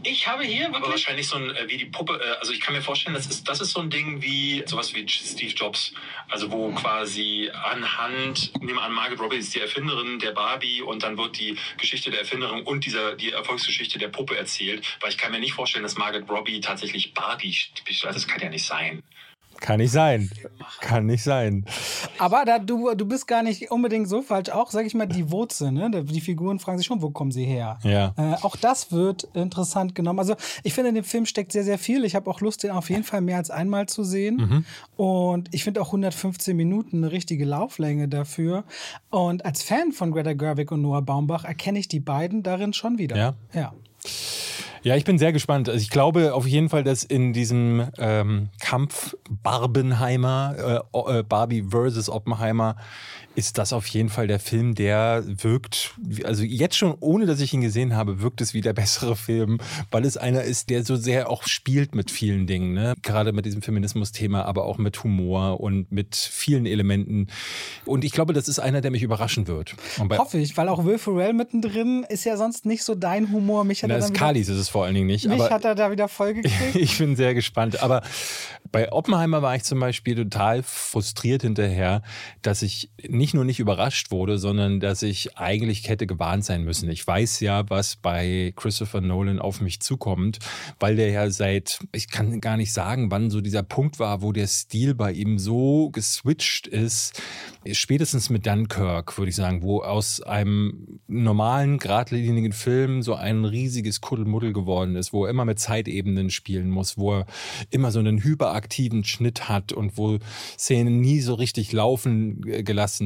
Ich habe hier wirklich. Aber wahrscheinlich so ein, äh, wie die Puppe, äh, also ich kann mir vorstellen, das ist, das ist so ein Ding wie sowas wie Steve Jobs. Also wo quasi anhand, nehmen wir an, Margaret Robbie ist die Erfinderin der Barbie und dann wird die Geschichte der Erfinderin und dieser, die Erfolgsgeschichte der Puppe erzählt. Weil ich kann mir nicht vorstellen, dass Margaret Robbie tatsächlich Barbie, das kann ja nicht sein. Kann nicht sein. Kann nicht sein. Aber da, du, du bist gar nicht unbedingt so falsch. Auch, sag ich mal, die Wurzel, ne? Die Figuren fragen sich schon, wo kommen sie her? Ja. Äh, auch das wird interessant genommen. Also, ich finde, in dem Film steckt sehr, sehr viel. Ich habe auch Lust, den auf jeden Fall mehr als einmal zu sehen. Mhm. Und ich finde auch 115 Minuten eine richtige Lauflänge dafür. Und als Fan von Greta Gerwig und Noah Baumbach erkenne ich die beiden darin schon wieder. Ja. Ja. Ja, ich bin sehr gespannt. Also ich glaube auf jeden Fall, dass in diesem ähm, Kampf Barbenheimer, äh, äh Barbie versus Oppenheimer, ist das auf jeden Fall der Film, der wirkt, also jetzt schon, ohne dass ich ihn gesehen habe, wirkt es wie der bessere Film, weil es einer ist, der so sehr auch spielt mit vielen Dingen, ne? gerade mit diesem Feminismus-Thema, aber auch mit Humor und mit vielen Elementen. Und ich glaube, das ist einer, der mich überraschen wird. Hoffe ich, weil auch Will Ferrell mittendrin ist ja sonst nicht so dein Humor. Mich hat Na, er dann Kalis ist es vor allen Dingen nicht. Mich hat er da wieder voll gekriegt. ich bin sehr gespannt. Aber bei Oppenheimer war ich zum Beispiel total frustriert hinterher, dass ich nicht nur nicht überrascht wurde, sondern dass ich eigentlich hätte gewarnt sein müssen. Ich weiß ja, was bei Christopher Nolan auf mich zukommt, weil der ja seit, ich kann gar nicht sagen, wann so dieser Punkt war, wo der Stil bei ihm so geswitcht ist. Spätestens mit Dunkirk, würde ich sagen, wo aus einem normalen, geradlinigen Film so ein riesiges Kuddelmuddel geworden ist, wo er immer mit Zeitebenen spielen muss, wo er immer so einen hyper aktiven Schnitt hat und wo Szenen nie so richtig laufen äh,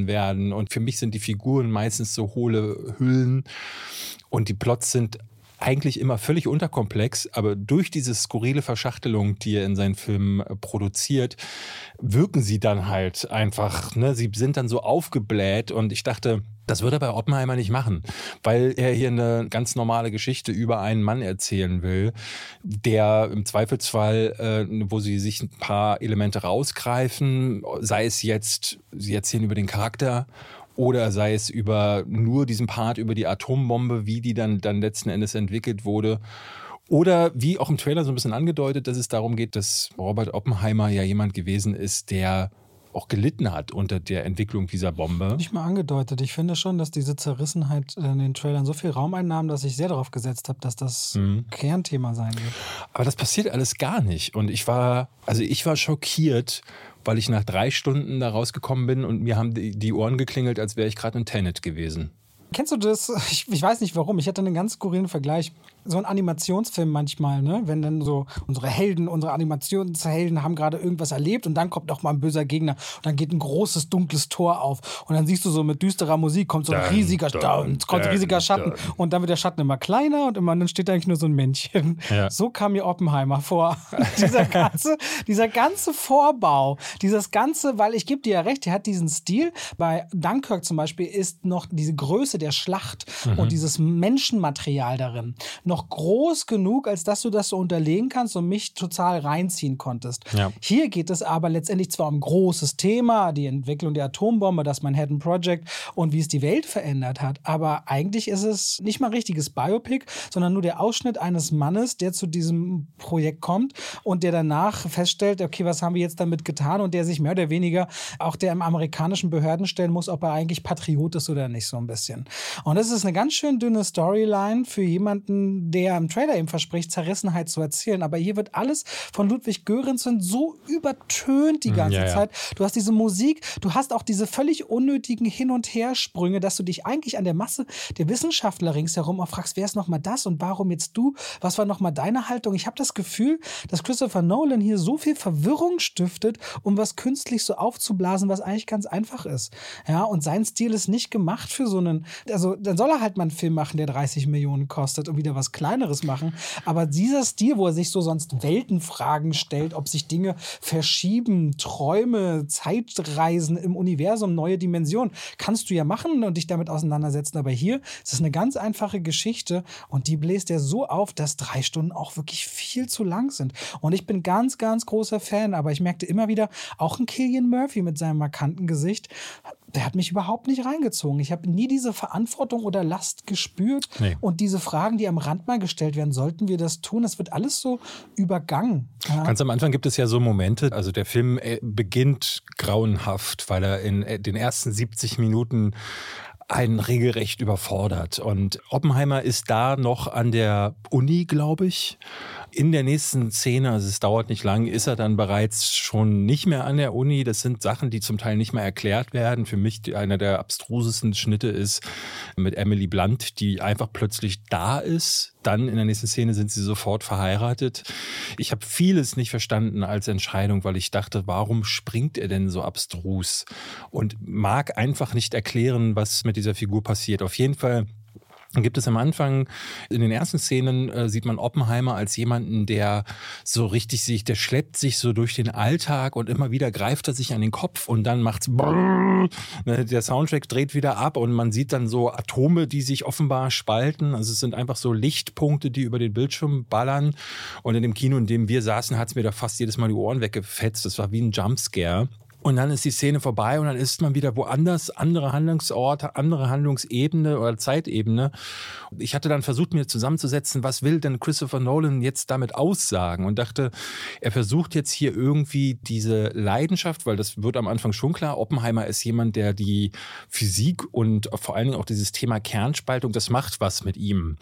werden. Und für mich sind die Figuren meistens so hohle Hüllen und die Plots sind eigentlich immer völlig unterkomplex, aber durch diese skurrile Verschachtelung, die er in seinen Filmen äh, produziert, wirken sie dann halt einfach, ne? sie sind dann so aufgebläht und ich dachte, das würde er bei Oppenheimer nicht machen, weil er hier eine ganz normale Geschichte über einen Mann erzählen will, der im Zweifelsfall, äh, wo sie sich ein paar Elemente rausgreifen, sei es jetzt, sie erzählen über den Charakter oder sei es über nur diesen Part über die Atombombe, wie die dann, dann letzten Endes entwickelt wurde. Oder wie auch im Trailer so ein bisschen angedeutet, dass es darum geht, dass Robert Oppenheimer ja jemand gewesen ist, der auch gelitten hat unter der Entwicklung dieser Bombe. Nicht mal angedeutet. Ich finde schon, dass diese Zerrissenheit in den Trailern so viel Raum einnahm, dass ich sehr darauf gesetzt habe, dass das mhm. Kernthema sein wird. Aber das passiert alles gar nicht. Und ich war, also ich war schockiert, weil ich nach drei Stunden da rausgekommen bin und mir haben die Ohren geklingelt, als wäre ich gerade in Tenet gewesen. Kennst du das? Ich, ich, weiß nicht warum. Ich hatte einen ganz skurrilen Vergleich. So ein Animationsfilm manchmal, ne? Wenn dann so unsere Helden, unsere Animationshelden haben gerade irgendwas erlebt und dann kommt noch mal ein böser Gegner und dann geht ein großes dunkles Tor auf und dann siehst du so mit düsterer Musik kommt so ein dun, riesiger, dun, kommt ein riesiger Schatten dun. und dann wird der Schatten immer kleiner und immer dann steht eigentlich nur so ein Männchen. Ja. So kam mir Oppenheimer vor. dieser ganze, dieser ganze Vorbau, dieses ganze, weil ich gebe dir ja recht, er hat diesen Stil. Bei Dunkirk zum Beispiel ist noch diese Größe der Schlacht mhm. und dieses Menschenmaterial darin noch groß genug, als dass du das so unterlegen kannst und mich total reinziehen konntest. Ja. Hier geht es aber letztendlich zwar um großes Thema, die Entwicklung der Atombombe, das Manhattan Project und wie es die Welt verändert hat, aber eigentlich ist es nicht mal richtiges Biopic, sondern nur der Ausschnitt eines Mannes, der zu diesem Projekt kommt und der danach feststellt, okay, was haben wir jetzt damit getan und der sich mehr oder weniger auch der im amerikanischen Behörden stellen muss, ob er eigentlich Patriot ist oder nicht so ein bisschen. Und das ist eine ganz schön dünne Storyline für jemanden, der im Trailer eben verspricht, Zerrissenheit zu erzählen. Aber hier wird alles von Ludwig Göransson so übertönt die mhm, ganze ja, Zeit. Du hast diese Musik, du hast auch diese völlig unnötigen Hin- und Hersprünge, dass du dich eigentlich an der Masse der Wissenschaftler ringsherum auch fragst, wer ist nochmal das und warum jetzt du? Was war nochmal deine Haltung? Ich habe das Gefühl, dass Christopher Nolan hier so viel Verwirrung stiftet, um was künstlich so aufzublasen, was eigentlich ganz einfach ist. Ja, und sein Stil ist nicht gemacht für so einen also dann soll er halt mal einen Film machen, der 30 Millionen kostet und wieder was Kleineres machen. Aber dieser Stil, wo er sich so sonst Weltenfragen stellt, ob sich Dinge verschieben, Träume, Zeitreisen im Universum, neue Dimensionen, kannst du ja machen und dich damit auseinandersetzen. Aber hier ist es eine ganz einfache Geschichte und die bläst er so auf, dass drei Stunden auch wirklich viel zu lang sind. Und ich bin ganz, ganz großer Fan, aber ich merkte immer wieder, auch ein Killian Murphy mit seinem markanten Gesicht der hat mich überhaupt nicht reingezogen. Ich habe nie diese Verantwortung oder Last gespürt. Nee. Und diese Fragen, die am Rand mal gestellt werden, sollten wir das tun? Das wird alles so übergangen. Ja. Ganz am Anfang gibt es ja so Momente, also der Film äh, beginnt grauenhaft, weil er in äh, den ersten 70 Minuten einen regelrecht überfordert. Und Oppenheimer ist da noch an der Uni, glaube ich. In der nächsten Szene, also es dauert nicht lang, ist er dann bereits schon nicht mehr an der Uni. Das sind Sachen, die zum Teil nicht mehr erklärt werden. Für mich einer der abstrusesten Schnitte ist mit Emily Blunt, die einfach plötzlich da ist. Dann in der nächsten Szene sind sie sofort verheiratet. Ich habe vieles nicht verstanden als Entscheidung, weil ich dachte, warum springt er denn so abstrus? Und mag einfach nicht erklären, was mit dieser Figur passiert. Auf jeden Fall gibt es am Anfang, in den ersten Szenen äh, sieht man Oppenheimer als jemanden, der so richtig sich, der schleppt sich so durch den Alltag und immer wieder greift er sich an den Kopf und dann macht's brrr, ne, der Soundtrack dreht wieder ab und man sieht dann so Atome, die sich offenbar spalten. Also es sind einfach so Lichtpunkte, die über den Bildschirm ballern. Und in dem Kino, in dem wir saßen, hat's mir da fast jedes Mal die Ohren weggefetzt. Das war wie ein Jumpscare. Und dann ist die Szene vorbei und dann ist man wieder woanders, andere Handlungsorte, andere Handlungsebene oder Zeitebene. Ich hatte dann versucht, mir zusammenzusetzen, was will denn Christopher Nolan jetzt damit aussagen? Und dachte, er versucht jetzt hier irgendwie diese Leidenschaft, weil das wird am Anfang schon klar, Oppenheimer ist jemand, der die Physik und vor allen Dingen auch dieses Thema Kernspaltung, das macht was mit ihm.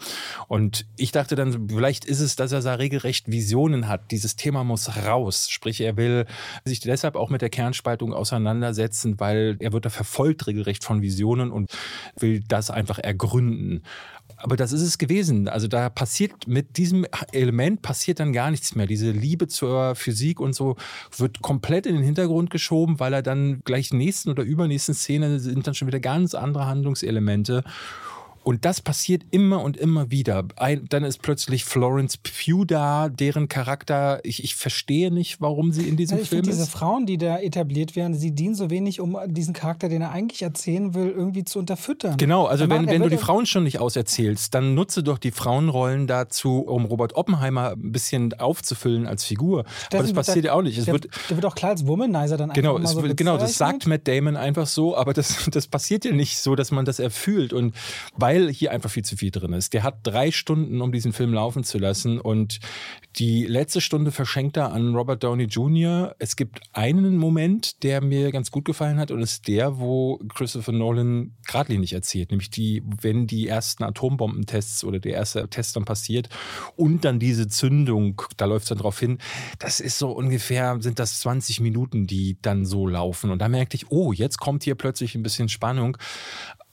Und ich dachte dann, vielleicht ist es, dass er da regelrecht Visionen hat. Dieses Thema muss raus. Sprich, er will sich deshalb auch mit der Kernspaltung Veranstaltung auseinandersetzen, weil er wird da verfolgt regelrecht von Visionen und will das einfach ergründen. Aber das ist es gewesen. Also da passiert mit diesem Element passiert dann gar nichts mehr. Diese Liebe zur Physik und so wird komplett in den Hintergrund geschoben, weil er dann gleich nächsten oder übernächsten Szene sind dann schon wieder ganz andere Handlungselemente. Und das passiert immer und immer wieder. Ein, dann ist plötzlich Florence Pugh da, deren Charakter, ich, ich verstehe nicht, warum sie in diesem ich Film ist. diese Frauen, die da etabliert werden, sie dienen so wenig, um diesen Charakter, den er eigentlich erzählen will, irgendwie zu unterfüttern. Genau, also wenn, wenn du die Frauen schon nicht auserzählst, dann nutze doch die Frauenrollen dazu, um Robert Oppenheimer ein bisschen aufzufüllen als Figur. Aber das passiert er- ja auch nicht. Es der, wird, der wird auch klar als Womanizer dann Genau, einfach so wird- genau, das sagt Matt Damon einfach so, aber das, das passiert ja nicht so, dass man das erfüllt. Und weil hier einfach viel zu viel drin ist. Der hat drei Stunden, um diesen Film laufen zu lassen. Und die letzte Stunde verschenkt er an Robert Downey Jr. Es gibt einen Moment, der mir ganz gut gefallen hat, und ist der, wo Christopher Nolan geradlinig erzählt, nämlich die, wenn die ersten Atombombentests oder der erste Test dann passiert und dann diese Zündung, da läuft es dann drauf hin. Das ist so ungefähr, sind das 20 Minuten, die dann so laufen. Und da merkte ich, oh, jetzt kommt hier plötzlich ein bisschen Spannung.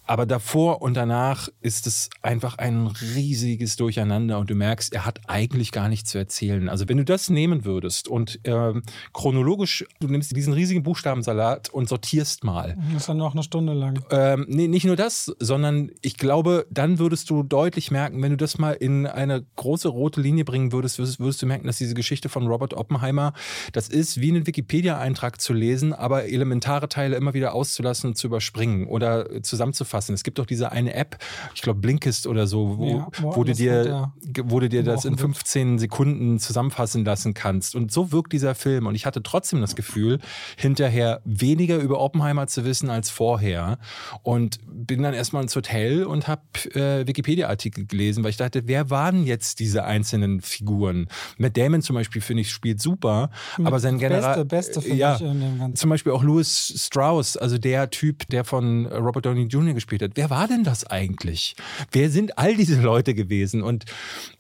Aber davor und danach ist es einfach ein riesiges Durcheinander und du merkst, er hat eigentlich gar nichts zu erzählen. Also wenn du das nehmen würdest und ähm, chronologisch, du nimmst diesen riesigen Buchstabensalat und sortierst mal. Das ist dann noch eine Stunde lang. Ähm, nee, nicht nur das, sondern ich glaube, dann würdest du deutlich merken, wenn du das mal in eine große rote Linie bringen würdest, würdest, würdest du merken, dass diese Geschichte von Robert Oppenheimer, das ist wie einen Wikipedia-Eintrag zu lesen, aber elementare Teile immer wieder auszulassen und zu überspringen oder äh, zusammenzufassen. Es gibt doch diese eine App, ich glaube Blinkist oder so, wo, Ja, wo du dir, wo du dir das in gebrochen wird. 15 Sekunden zusammenfassen lassen kannst. Und so wirkt dieser Film. Und ich hatte trotzdem das Gefühl, hinterher weniger über Oppenheimer zu wissen als vorher. Und bin dann erstmal ins Hotel und habe äh, Wikipedia-Artikel gelesen, weil ich dachte, wer waren jetzt diese einzelnen Figuren? Matt Damon zum Beispiel, finde ich, spielt super, aber sein General. Beste, beste ja, mich in dem Ganzen. zum Beispiel auch Louis Strauss, also der Typ, der von Robert Downey Jr. gespielt hat. Wer war denn das eigentlich? Wer sind all diese Leute gewesen? Und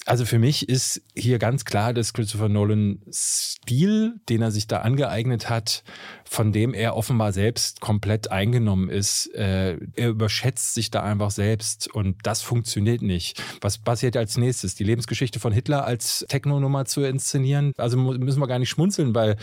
also für mich ist hier ganz klar, dass Christopher Nolan Stil, den er sich da angeeignet hat, von dem er offenbar selbst komplett eingenommen ist, äh, er überschätzt sich da einfach selbst und das funktioniert nicht. Was passiert als nächstes? Die Lebensgeschichte von Hitler als Techno-Nummer zu inszenieren? Also müssen wir gar nicht schmunzeln, weil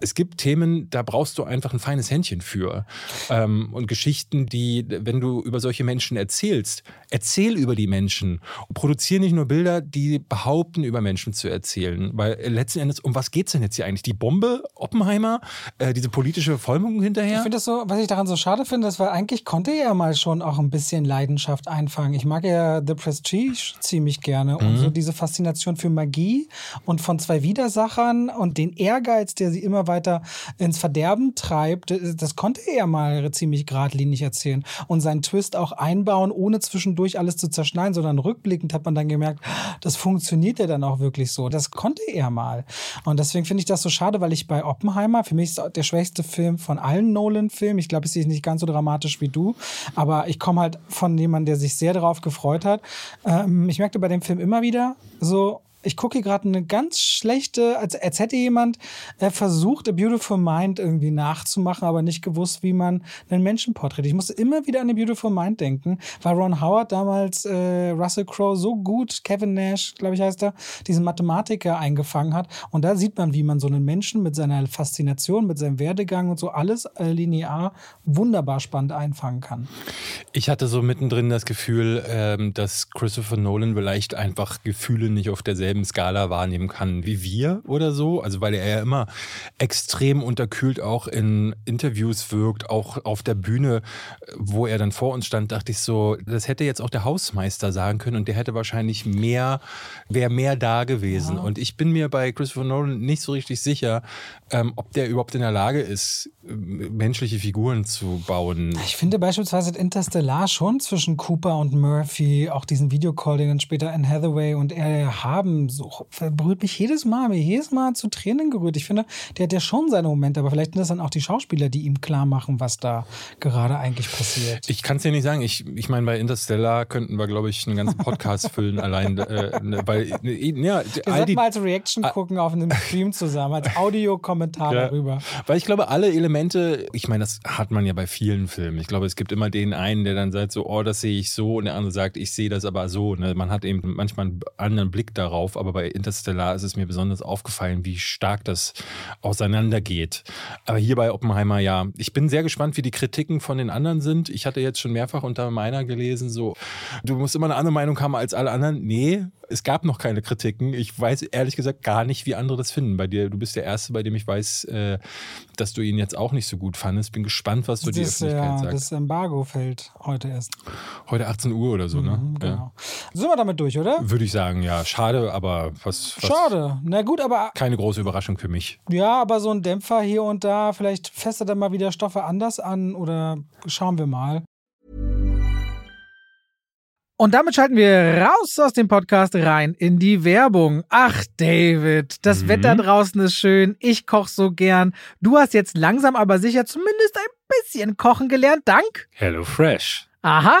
es gibt Themen, da brauchst du einfach ein feines Händchen für. Ähm, und Geschichten, die, wenn du über solche Menschen erzählst, erzähl über die Menschen. Und produziere nicht nur Bilder, die behaupten, über Menschen zu erzählen. Weil äh, letzten Endes, um was geht's denn jetzt hier eigentlich? Die Bombe, Oppenheimer, äh, diese politische Ich hinterher? finde das so, was ich daran so schade finde, ist, weil eigentlich konnte er mal schon auch ein bisschen Leidenschaft einfangen. Ich mag ja The Prestige ziemlich gerne und Mhm. so diese Faszination für Magie und von zwei Widersachern und den Ehrgeiz, der sie immer weiter ins Verderben treibt, das das konnte er mal ziemlich geradlinig erzählen und seinen Twist auch einbauen, ohne zwischendurch alles zu zerschneiden, sondern rückblickend hat man dann gemerkt, das funktioniert ja dann auch wirklich so. Das konnte er mal. Und deswegen finde ich das so schade, weil ich bei Oppenheimer, für mich ist der schwächste Film von allen Nolan-Filmen. Ich glaube, es ist nicht ganz so dramatisch wie du, aber ich komme halt von jemandem, der sich sehr darauf gefreut hat. Ähm, ich merkte bei dem Film immer wieder so, ich gucke hier gerade eine ganz schlechte, als, als hätte jemand äh, versucht, A Beautiful Mind irgendwie nachzumachen, aber nicht gewusst, wie man einen Menschen porträtiert. Ich musste immer wieder an A Beautiful Mind denken, weil Ron Howard damals äh, Russell Crowe so gut, Kevin Nash, glaube ich heißt er, diesen Mathematiker eingefangen hat. Und da sieht man, wie man so einen Menschen mit seiner Faszination, mit seinem Werdegang und so alles äh, linear wunderbar spannend einfangen kann. Ich hatte so mittendrin das Gefühl, ähm, dass Christopher Nolan vielleicht einfach Gefühle nicht auf derselben Skala wahrnehmen kann wie wir oder so. Also weil er ja immer extrem unterkühlt auch in Interviews wirkt, auch auf der Bühne, wo er dann vor uns stand, dachte ich so, das hätte jetzt auch der Hausmeister sagen können und der hätte wahrscheinlich mehr, wäre mehr da gewesen. Und ich bin mir bei Christopher Nolan nicht so richtig sicher, ähm, ob der überhaupt in der Lage ist, menschliche Figuren zu bauen. Ich finde beispielsweise Interstellar schon zwischen Cooper und Murphy, auch diesen Videocall, den dann später Anne Hathaway und er haben, so berührt mich jedes Mal, mir jedes Mal zu Tränen gerührt. Ich finde, der hat ja schon seine Momente, aber vielleicht sind das dann auch die Schauspieler, die ihm klar machen, was da gerade eigentlich passiert. Ich kann es dir nicht sagen. Ich, ich meine, bei Interstellar könnten wir, glaube ich, einen ganzen Podcast füllen allein. Äh, ne, weil, ne, ja, Wir all die, mal als Reaction gucken auf einem Stream zusammen, als Audiokommentar Ja. darüber. weil ich glaube, alle Elemente Momente, ich meine, das hat man ja bei vielen Filmen. Ich glaube, es gibt immer den einen, der dann sagt so, oh, das sehe ich so und der andere sagt, ich sehe das aber so. Ne? Man hat eben manchmal einen anderen Blick darauf, aber bei Interstellar ist es mir besonders aufgefallen, wie stark das auseinandergeht. Aber hier bei Oppenheimer, ja, ich bin sehr gespannt, wie die Kritiken von den anderen sind. Ich hatte jetzt schon mehrfach unter meiner gelesen, so, du musst immer eine andere Meinung haben als alle anderen. Nee, es gab noch keine Kritiken. Ich weiß ehrlich gesagt gar nicht, wie andere das finden. Bei dir, du bist der Erste, bei dem ich weiß, äh, dass du ihn jetzt auch nicht so gut fandest. Bin gespannt, was du die Öffentlichkeit ja, sagst. Das Embargo fällt heute erst. Heute 18 Uhr oder so, ne? Mhm, genau. Ja. Sind wir damit durch, oder? Würde ich sagen, ja. Schade, aber was, was. Schade. Na gut, aber. Keine große Überraschung für mich. Ja, aber so ein Dämpfer hier und da, vielleicht festet er mal wieder Stoffe anders an oder schauen wir mal. Und damit schalten wir raus aus dem Podcast rein in die Werbung. Ach, David, das mhm. Wetter draußen ist schön. Ich koche so gern. Du hast jetzt langsam aber sicher zumindest ein bisschen kochen gelernt. Dank Hello Fresh. Aha.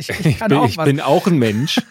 Ich, ich, ich, bin, ich bin auch ein Mensch.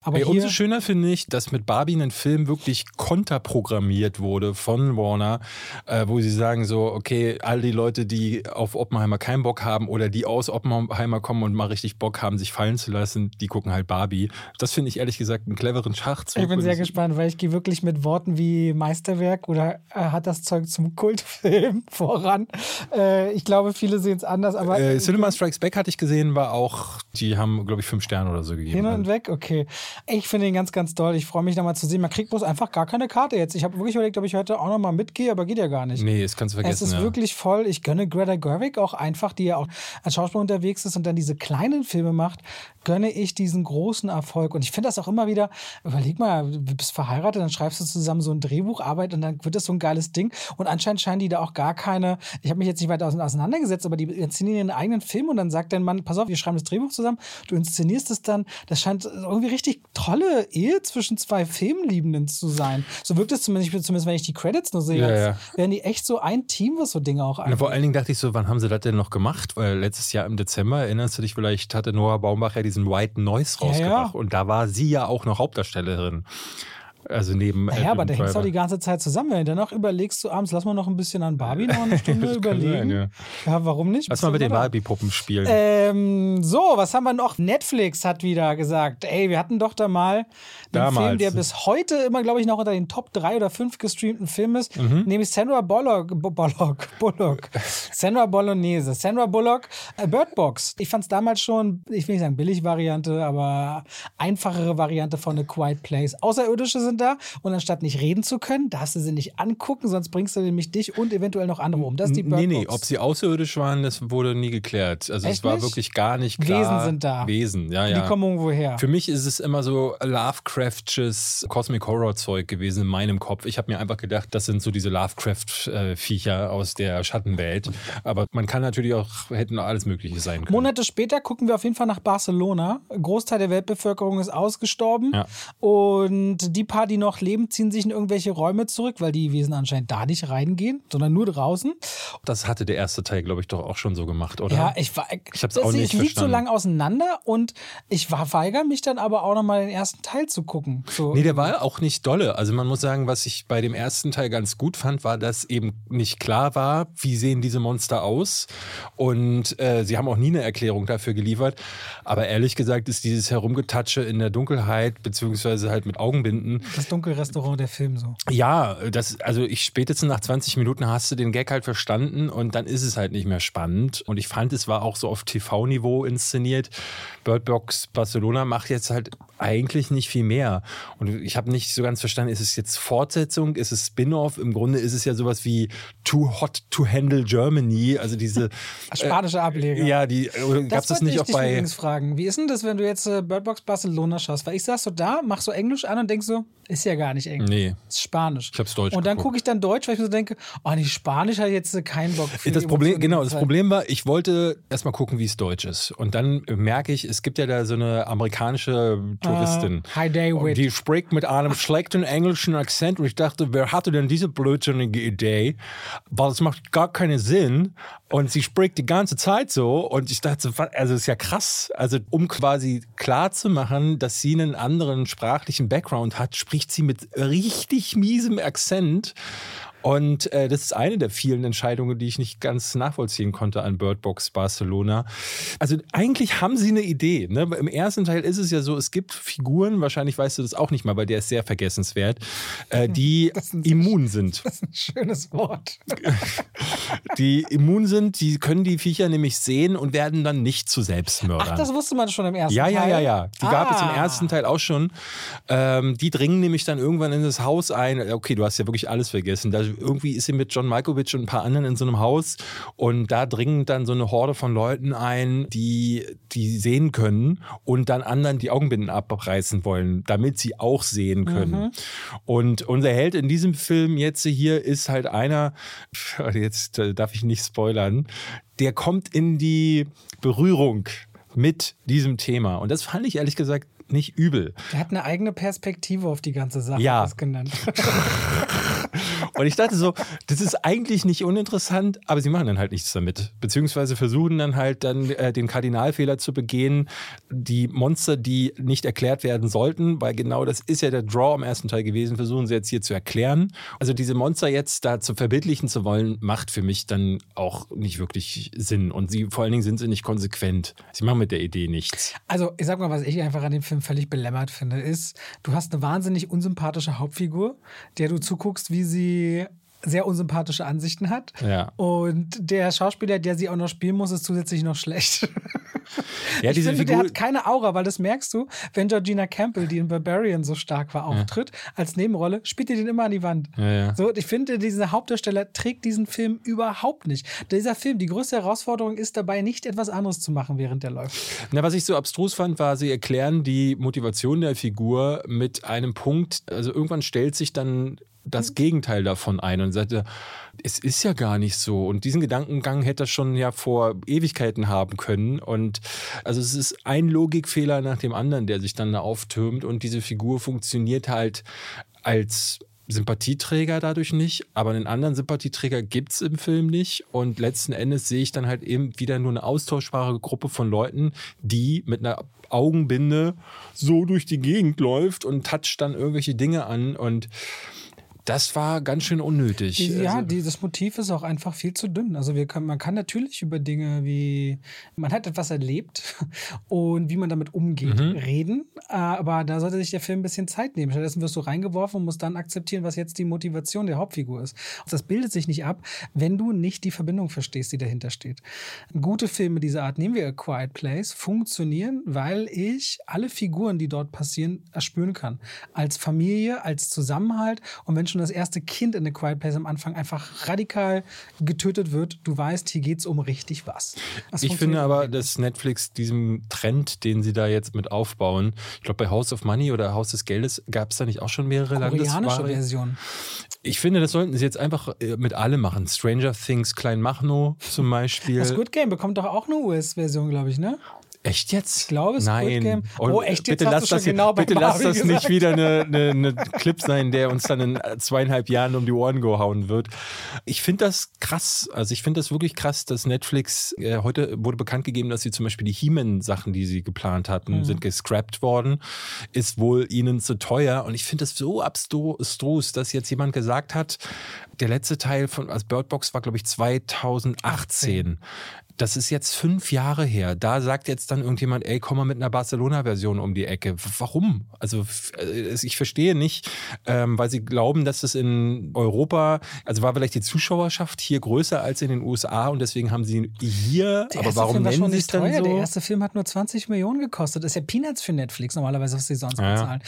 Aber Ey, umso schöner finde ich, dass mit Barbie ein Film wirklich konterprogrammiert wurde von Warner, äh, wo sie sagen so, okay, all die Leute, die auf Oppenheimer keinen Bock haben oder die aus Oppenheimer kommen und mal richtig Bock haben, sich fallen zu lassen, die gucken halt Barbie. Das finde ich ehrlich gesagt einen cleveren Schachzug. Ich bin sehr gespannt, weil ich gehe wirklich mit Worten wie Meisterwerk oder äh, hat das Zeug zum Kultfilm voran. Äh, ich glaube, viele sehen es anders, aber... Äh, Cinema Strikes Back hatte ich gesehen, war auch, die haben, glaube ich, fünf Sterne oder so gegeben. Hin und weg, okay. Ich finde ihn ganz, ganz toll. Ich freue mich da mal zu sehen. Man kriegt bloß einfach gar keine Karte jetzt. Ich habe wirklich überlegt, ob ich heute auch noch mal mitgehe, aber geht ja gar nicht. Nee, das kannst du vergessen. Es ist ja. wirklich voll. Ich gönne Greta Gerwig auch einfach, die ja auch als Schauspieler unterwegs ist und dann diese kleinen Filme macht, gönne ich diesen großen Erfolg. Und ich finde das auch immer wieder, überleg mal, du bist verheiratet, dann schreibst du zusammen so ein Drehbucharbeit und dann wird das so ein geiles Ding. Und anscheinend scheinen die da auch gar keine, ich habe mich jetzt nicht weiter auseinandergesetzt, aber die inszenieren ihren eigenen Film und dann sagt der Mann, pass auf, wir schreiben das Drehbuch zusammen, du inszenierst es dann. Das scheint irgendwie richtig tolle Ehe zwischen zwei Filmliebenden zu sein. So wirkt es zumindest, zumindest wenn ich die Credits nur sehe. Ja, ja. Wären die echt so ein Team, was so Dinge auch angeht. Vor allen Dingen dachte ich so, wann haben sie das denn noch gemacht? Weil letztes Jahr im Dezember, erinnerst du dich vielleicht, hatte Noah Baumbach ja diesen White Noise rausgebracht. Und da war sie ja auch noch Hauptdarstellerin. Also neben. Ja, aber da hängst du auch die ganze Zeit zusammen. Wenn du danach überlegst du abends, lass mal noch ein bisschen an Barbie noch eine Stunde überlegen. Sein, ja. ja. warum nicht? Lass mal mit den Barbie-Puppen spielen. Ähm, so, was haben wir noch? Netflix hat wieder gesagt, ey, wir hatten doch da mal den Film, der bis heute immer, glaube ich, noch unter den Top 3 oder 5 gestreamten Filmen ist, mhm. nämlich Sandra Bullock, Bullock, Bullock, Sandra Bolognese, Sandra Bullock, äh, Bird Box. Ich fand es damals schon, ich will nicht sagen billig Variante, aber einfachere Variante von A Quiet Place. Außerirdische sind da und anstatt nicht reden zu können, darfst du sie nicht angucken, sonst bringst du nämlich dich und eventuell noch andere um. Das ist die Bird Nee, nee, ob sie außerirdisch waren, das wurde nie geklärt. Also Echt es war nicht? wirklich gar nicht klar. Wesen sind da. Wesen, ja, ja. Die kommen irgendwo her. Für mich ist es immer so Lovecraftsches Cosmic Horror Zeug gewesen in meinem Kopf. Ich habe mir einfach gedacht, das sind so diese Lovecraft-Viecher aus der Schattenwelt. Aber man kann natürlich auch, hätten alles Mögliche sein können. Monate später gucken wir auf jeden Fall nach Barcelona. Ein Großteil der Weltbevölkerung ist ausgestorben. Ja. Und die paar, die noch leben, ziehen sich in irgendwelche Räume zurück, weil die Wesen anscheinend da nicht reingehen, sondern nur draußen. Das hatte der erste Teil, glaube ich, doch auch schon so gemacht, oder? Ja, ich war. Ich hab's das- auch nicht Es liegt so lange auseinander und ich war, weigere mich dann aber auch nochmal den ersten Teil zu gucken. So, Nee, der war auch nicht dolle. Also man muss sagen, was ich bei dem ersten Teil ganz gut fand, war, dass eben nicht klar war, wie sehen diese Monster aus. Und äh, sie haben auch nie eine Erklärung dafür geliefert. Aber ehrlich gesagt ist dieses Herumgetatsche in der Dunkelheit, beziehungsweise halt mit Augenbinden, das Dunkelrestaurant der Film so. ja, das, also ich spätestens nach 20 Minuten hast du den Gag halt verstanden und dann ist es halt nicht mehr spannend. Und ich fand, es war auch so auf TV-Niveau inszeniert. Bird Box Barcelona macht jetzt halt eigentlich nicht viel mehr. Und ich habe nicht so ganz verstanden, ist es jetzt Fortsetzung, ist es Spin-off? Im Grunde ist es ja sowas wie Too Hot to Handle Germany. Also diese. Spanische Ableger. Ja, die gab es das nicht ich auch bei. fragen. Wie ist denn das, wenn du jetzt äh, Bird Box Barcelona schaust? Weil ich saß so da, mach so Englisch an und denk so, ist ja gar nicht Englisch. Nee. Ist Spanisch. Ich hab's Deutsch Und dann gucke ich dann Deutsch, weil ich mir so denke, oh, nicht Spanisch hat jetzt keinen Bock. Für Das Problem, genau, das. Problem war, ich wollte erstmal gucken, wie es deutsch ist. Und dann merke ich, es gibt ja da so eine amerikanische Touristin. Ah, Hi David. Die spricht mit einem schlechten englischen Akzent und ich dachte, wer hatte denn diese blödsinnige Idee? Weil es macht gar keinen Sinn und sie spricht die ganze Zeit so und ich dachte, also ist ja krass. Also um quasi klar zu machen, dass sie einen anderen sprachlichen Background hat, spricht sie mit richtig miesem Akzent. Und äh, das ist eine der vielen Entscheidungen, die ich nicht ganz nachvollziehen konnte an Bird Box Barcelona. Also eigentlich haben sie eine Idee. Ne? Im ersten Teil ist es ja so, es gibt Figuren, wahrscheinlich weißt du das auch nicht mal, weil der ist sehr vergessenswert, äh, die immun sind. Das ist ein schönes Wort. Die immun sind, die können die Viecher nämlich sehen und werden dann nicht zu Selbstmördern. Ach, das wusste man schon im ersten Ja, ja, Teil. ja, ja. Die gab es im Ah. ersten Teil auch schon. Ähm, die dringen nämlich dann irgendwann in das Haus ein. Okay, du hast ja wirklich alles vergessen. Da irgendwie ist sie mit John Malkovich und ein paar anderen in so einem Haus und da dringen dann so eine Horde von Leuten ein, die die sehen können und dann anderen die Augenbinden abreißen wollen, damit sie auch sehen können. Und unser Held in diesem Film jetzt hier ist halt einer, jetzt äh, darf ich nicht spoilern, der kommt in die Berührung mit diesem Thema. Und das fand ich ehrlich gesagt nicht übel. Der hat eine eigene Perspektive auf die ganze Sache Ja. genannt. Und ich dachte so, das ist eigentlich nicht uninteressant, aber sie machen dann halt nichts damit. Beziehungsweise versuchen dann halt dann äh, den Kardinalfehler zu begehen, die Monster, die nicht erklärt werden sollten, weil genau das ist ja der Draw im ersten Teil gewesen, versuchen sie jetzt hier zu erklären. Also diese Monster jetzt da zu verbildlichen zu wollen, macht für mich dann auch nicht wirklich Sinn. Und sie vor allen Dingen sind sie nicht konsequent. Sie machen mit der Idee nichts. Also, ich sag mal, was ich einfach an dem Film völlig belämmert finde, ist, du hast eine wahnsinnig unsympathische Hauptfigur, der du zuguckst, wie sie sehr unsympathische Ansichten hat. Ja. Und der Schauspieler, der sie auch noch spielen muss, ist zusätzlich noch schlecht. Ja, ich finde, der Figur. hat keine Aura, weil das merkst du, wenn Georgina Campbell, die in Barbarian so stark war, auftritt, als Nebenrolle, spielt die den immer an die Wand. Ja, ja. So, ich finde, dieser Hauptdarsteller trägt diesen Film überhaupt nicht. Dieser Film, die größte Herausforderung ist dabei, nicht etwas anderes zu machen, während der läuft. Na, was ich so abstrus fand, war, sie erklären die Motivation der Figur mit einem Punkt. Also irgendwann stellt sich dann das Gegenteil davon ein und sagt, es ist ja gar nicht so. Und diesen Gedankengang hätte er schon ja vor Ewigkeiten haben können. Und also es ist ein Logikfehler nach dem anderen, der sich dann da auftürmt. Und diese Figur funktioniert halt als Sympathieträger dadurch nicht, aber einen anderen Sympathieträger gibt es im Film nicht. Und letzten Endes sehe ich dann halt eben wieder nur eine austauschbare Gruppe von Leuten, die mit einer Augenbinde so durch die Gegend läuft und toucht dann irgendwelche Dinge an. Und Das war ganz schön unnötig. Die, ja, Also- die, das Motiv ist auch einfach viel zu dünn. Also wir können, man kann natürlich über Dinge wie, man hat etwas erlebt und wie man damit umgeht, Mhm. reden, aber da sollte sich der Film ein bisschen Zeit nehmen. Stattdessen wirst du reingeworfen und musst dann akzeptieren, was jetzt die Motivation der Hauptfigur ist. Und das bildet sich nicht ab, wenn du nicht die Verbindung verstehst, die dahinter steht. Gute Filme dieser Art, nehmen wir A Quiet Place, funktionieren, weil ich alle Figuren, die dort passieren, erspüren kann. Als Familie, als Zusammenhalt. Und wenn schon das erste Kind in A Quiet Place am Anfang einfach radikal getötet wird, du weißt, hier geht es um richtig was. Das Ich finde aber, irgendwie. dass Netflix diesem Trend, den sie da jetzt mit aufbauen, ich glaube bei House of Money oder Haus des Geldes gab es da nicht auch schon mehrere koreanische Landesware? Version. Ich finde, das sollten sie jetzt einfach äh, mit allem machen. Stranger Things, Klein Machno zum Beispiel. Das Squid Game bekommt doch auch eine US-Version, glaube ich, ne? Echt jetzt? Ich glaube, Squid Nein. Game- Und Oh, echt, jetzt bitte lass das, genau bitte lass das nicht wieder eine, eine, eine Clip sein, der uns dann in äh, zweieinhalb Jahren um die Ohren gehauen wird. Ich finde das krass. Also ich finde das wirklich krass, dass Netflix äh, heute wurde bekannt gegeben, dass sie zum Beispiel die He-Man-Sachen, die sie geplant hatten, Mhm. sind gescrapped worden. Ist wohl ihnen zu teuer. Und ich finde das so abstrus, dass jetzt jemand gesagt hat, der letzte Teil von also Bird Box war, glaube ich, 2018. Das ist jetzt fünf Jahre her. Da sagt jetzt dann irgendjemand, ey, komm mal mit einer Barcelona-Version um die Ecke. Warum? Also äh, ich verstehe nicht, ähm, weil sie glauben, dass es in Europa, also war vielleicht die Zuschauerschaft hier größer als in den USA und deswegen haben sie hier, aber warum Film nennen schon sie es nicht dann teuer. Der so? erste Film hat nur 20 Millionen gekostet. Das ist ja Peanuts für Netflix normalerweise, was sie sonst ja. bezahlen.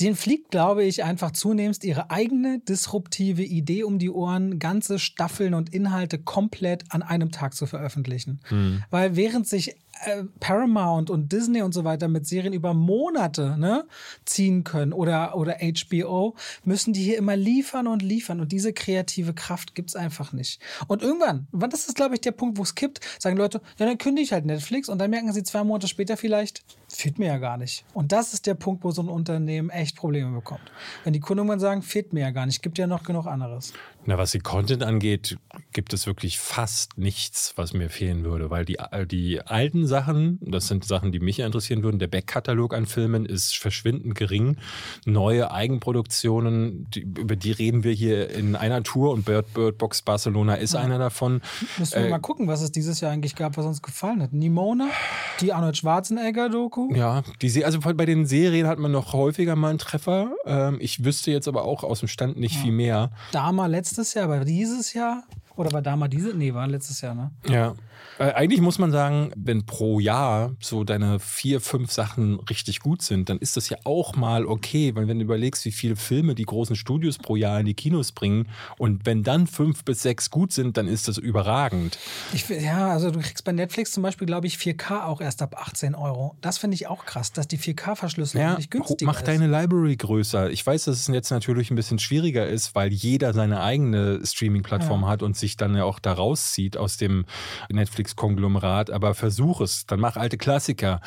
Den fliegt, glaube ich, einfach zunehmend ihre eigene disruptive Idee um die Ohren, ganze Staffeln und Inhalte komplett an einem Tag zu veröffentlichen. Hm. Weil während sich äh, Paramount und Disney und so weiter mit Serien über Monate ne, ziehen können oder, oder HBO, müssen die hier immer liefern und liefern. Und diese kreative Kraft gibt es einfach nicht. Und irgendwann, wann das ist, glaube ich, der Punkt, wo es kippt, sagen Leute, ja, dann kündige ich halt Netflix und dann merken sie zwei Monate später vielleicht, fehlt mir ja gar nicht. Und das ist der Punkt, wo so ein Unternehmen echt Probleme bekommt. Wenn die Kunden irgendwann sagen, fehlt mir ja gar nicht, gibt ja noch genug anderes. Na, was die Content angeht, gibt es wirklich fast nichts, was mir fehlen würde, weil die, äh, die alten Sachen, das sind Sachen, die mich interessieren würden, der Backkatalog an Filmen ist verschwindend gering. Neue Eigenproduktionen, die, über die reden wir hier in einer Tour und Bird, Bird Box Barcelona ist einer davon. Müssen wir Äh, mal gucken, was es dieses Jahr eigentlich gab, was uns gefallen hat. Nimona, die Arnold Schwarzenegger-Doku. Ja, die, Se- also bei den Serien hat man noch häufiger mal einen Treffer. Ähm, ich wüsste jetzt aber auch aus dem Stand nicht viel mehr. Dama letztes Jahr, aber dieses Jahr? Oder war Dama diese? Nee, war letztes Jahr, ne? Ja. Äh, eigentlich muss man sagen, wenn pro Jahr so deine vier, fünf Sachen richtig gut sind, dann ist das ja auch mal okay, weil wenn du überlegst, wie viele Filme die großen Studios pro Jahr in die Kinos bringen und wenn dann fünf bis sechs gut sind, dann ist das überragend. Ich, ja, also du kriegst bei Netflix zum Beispiel, glaube ich, 4K auch erst ab 18 Euro. Das finde ich auch krass, dass die 4K-Verschlüsselung Ja, nicht günstiger mach ist. deine Library größer. Ich weiß, dass es jetzt natürlich ein bisschen schwieriger ist, weil jeder seine eigene Streaming-Plattform Ja. hat und sich dann ja auch da rauszieht aus dem Netflix-Konglomerat. Aber versuch es. Dann mach alte Klassiker.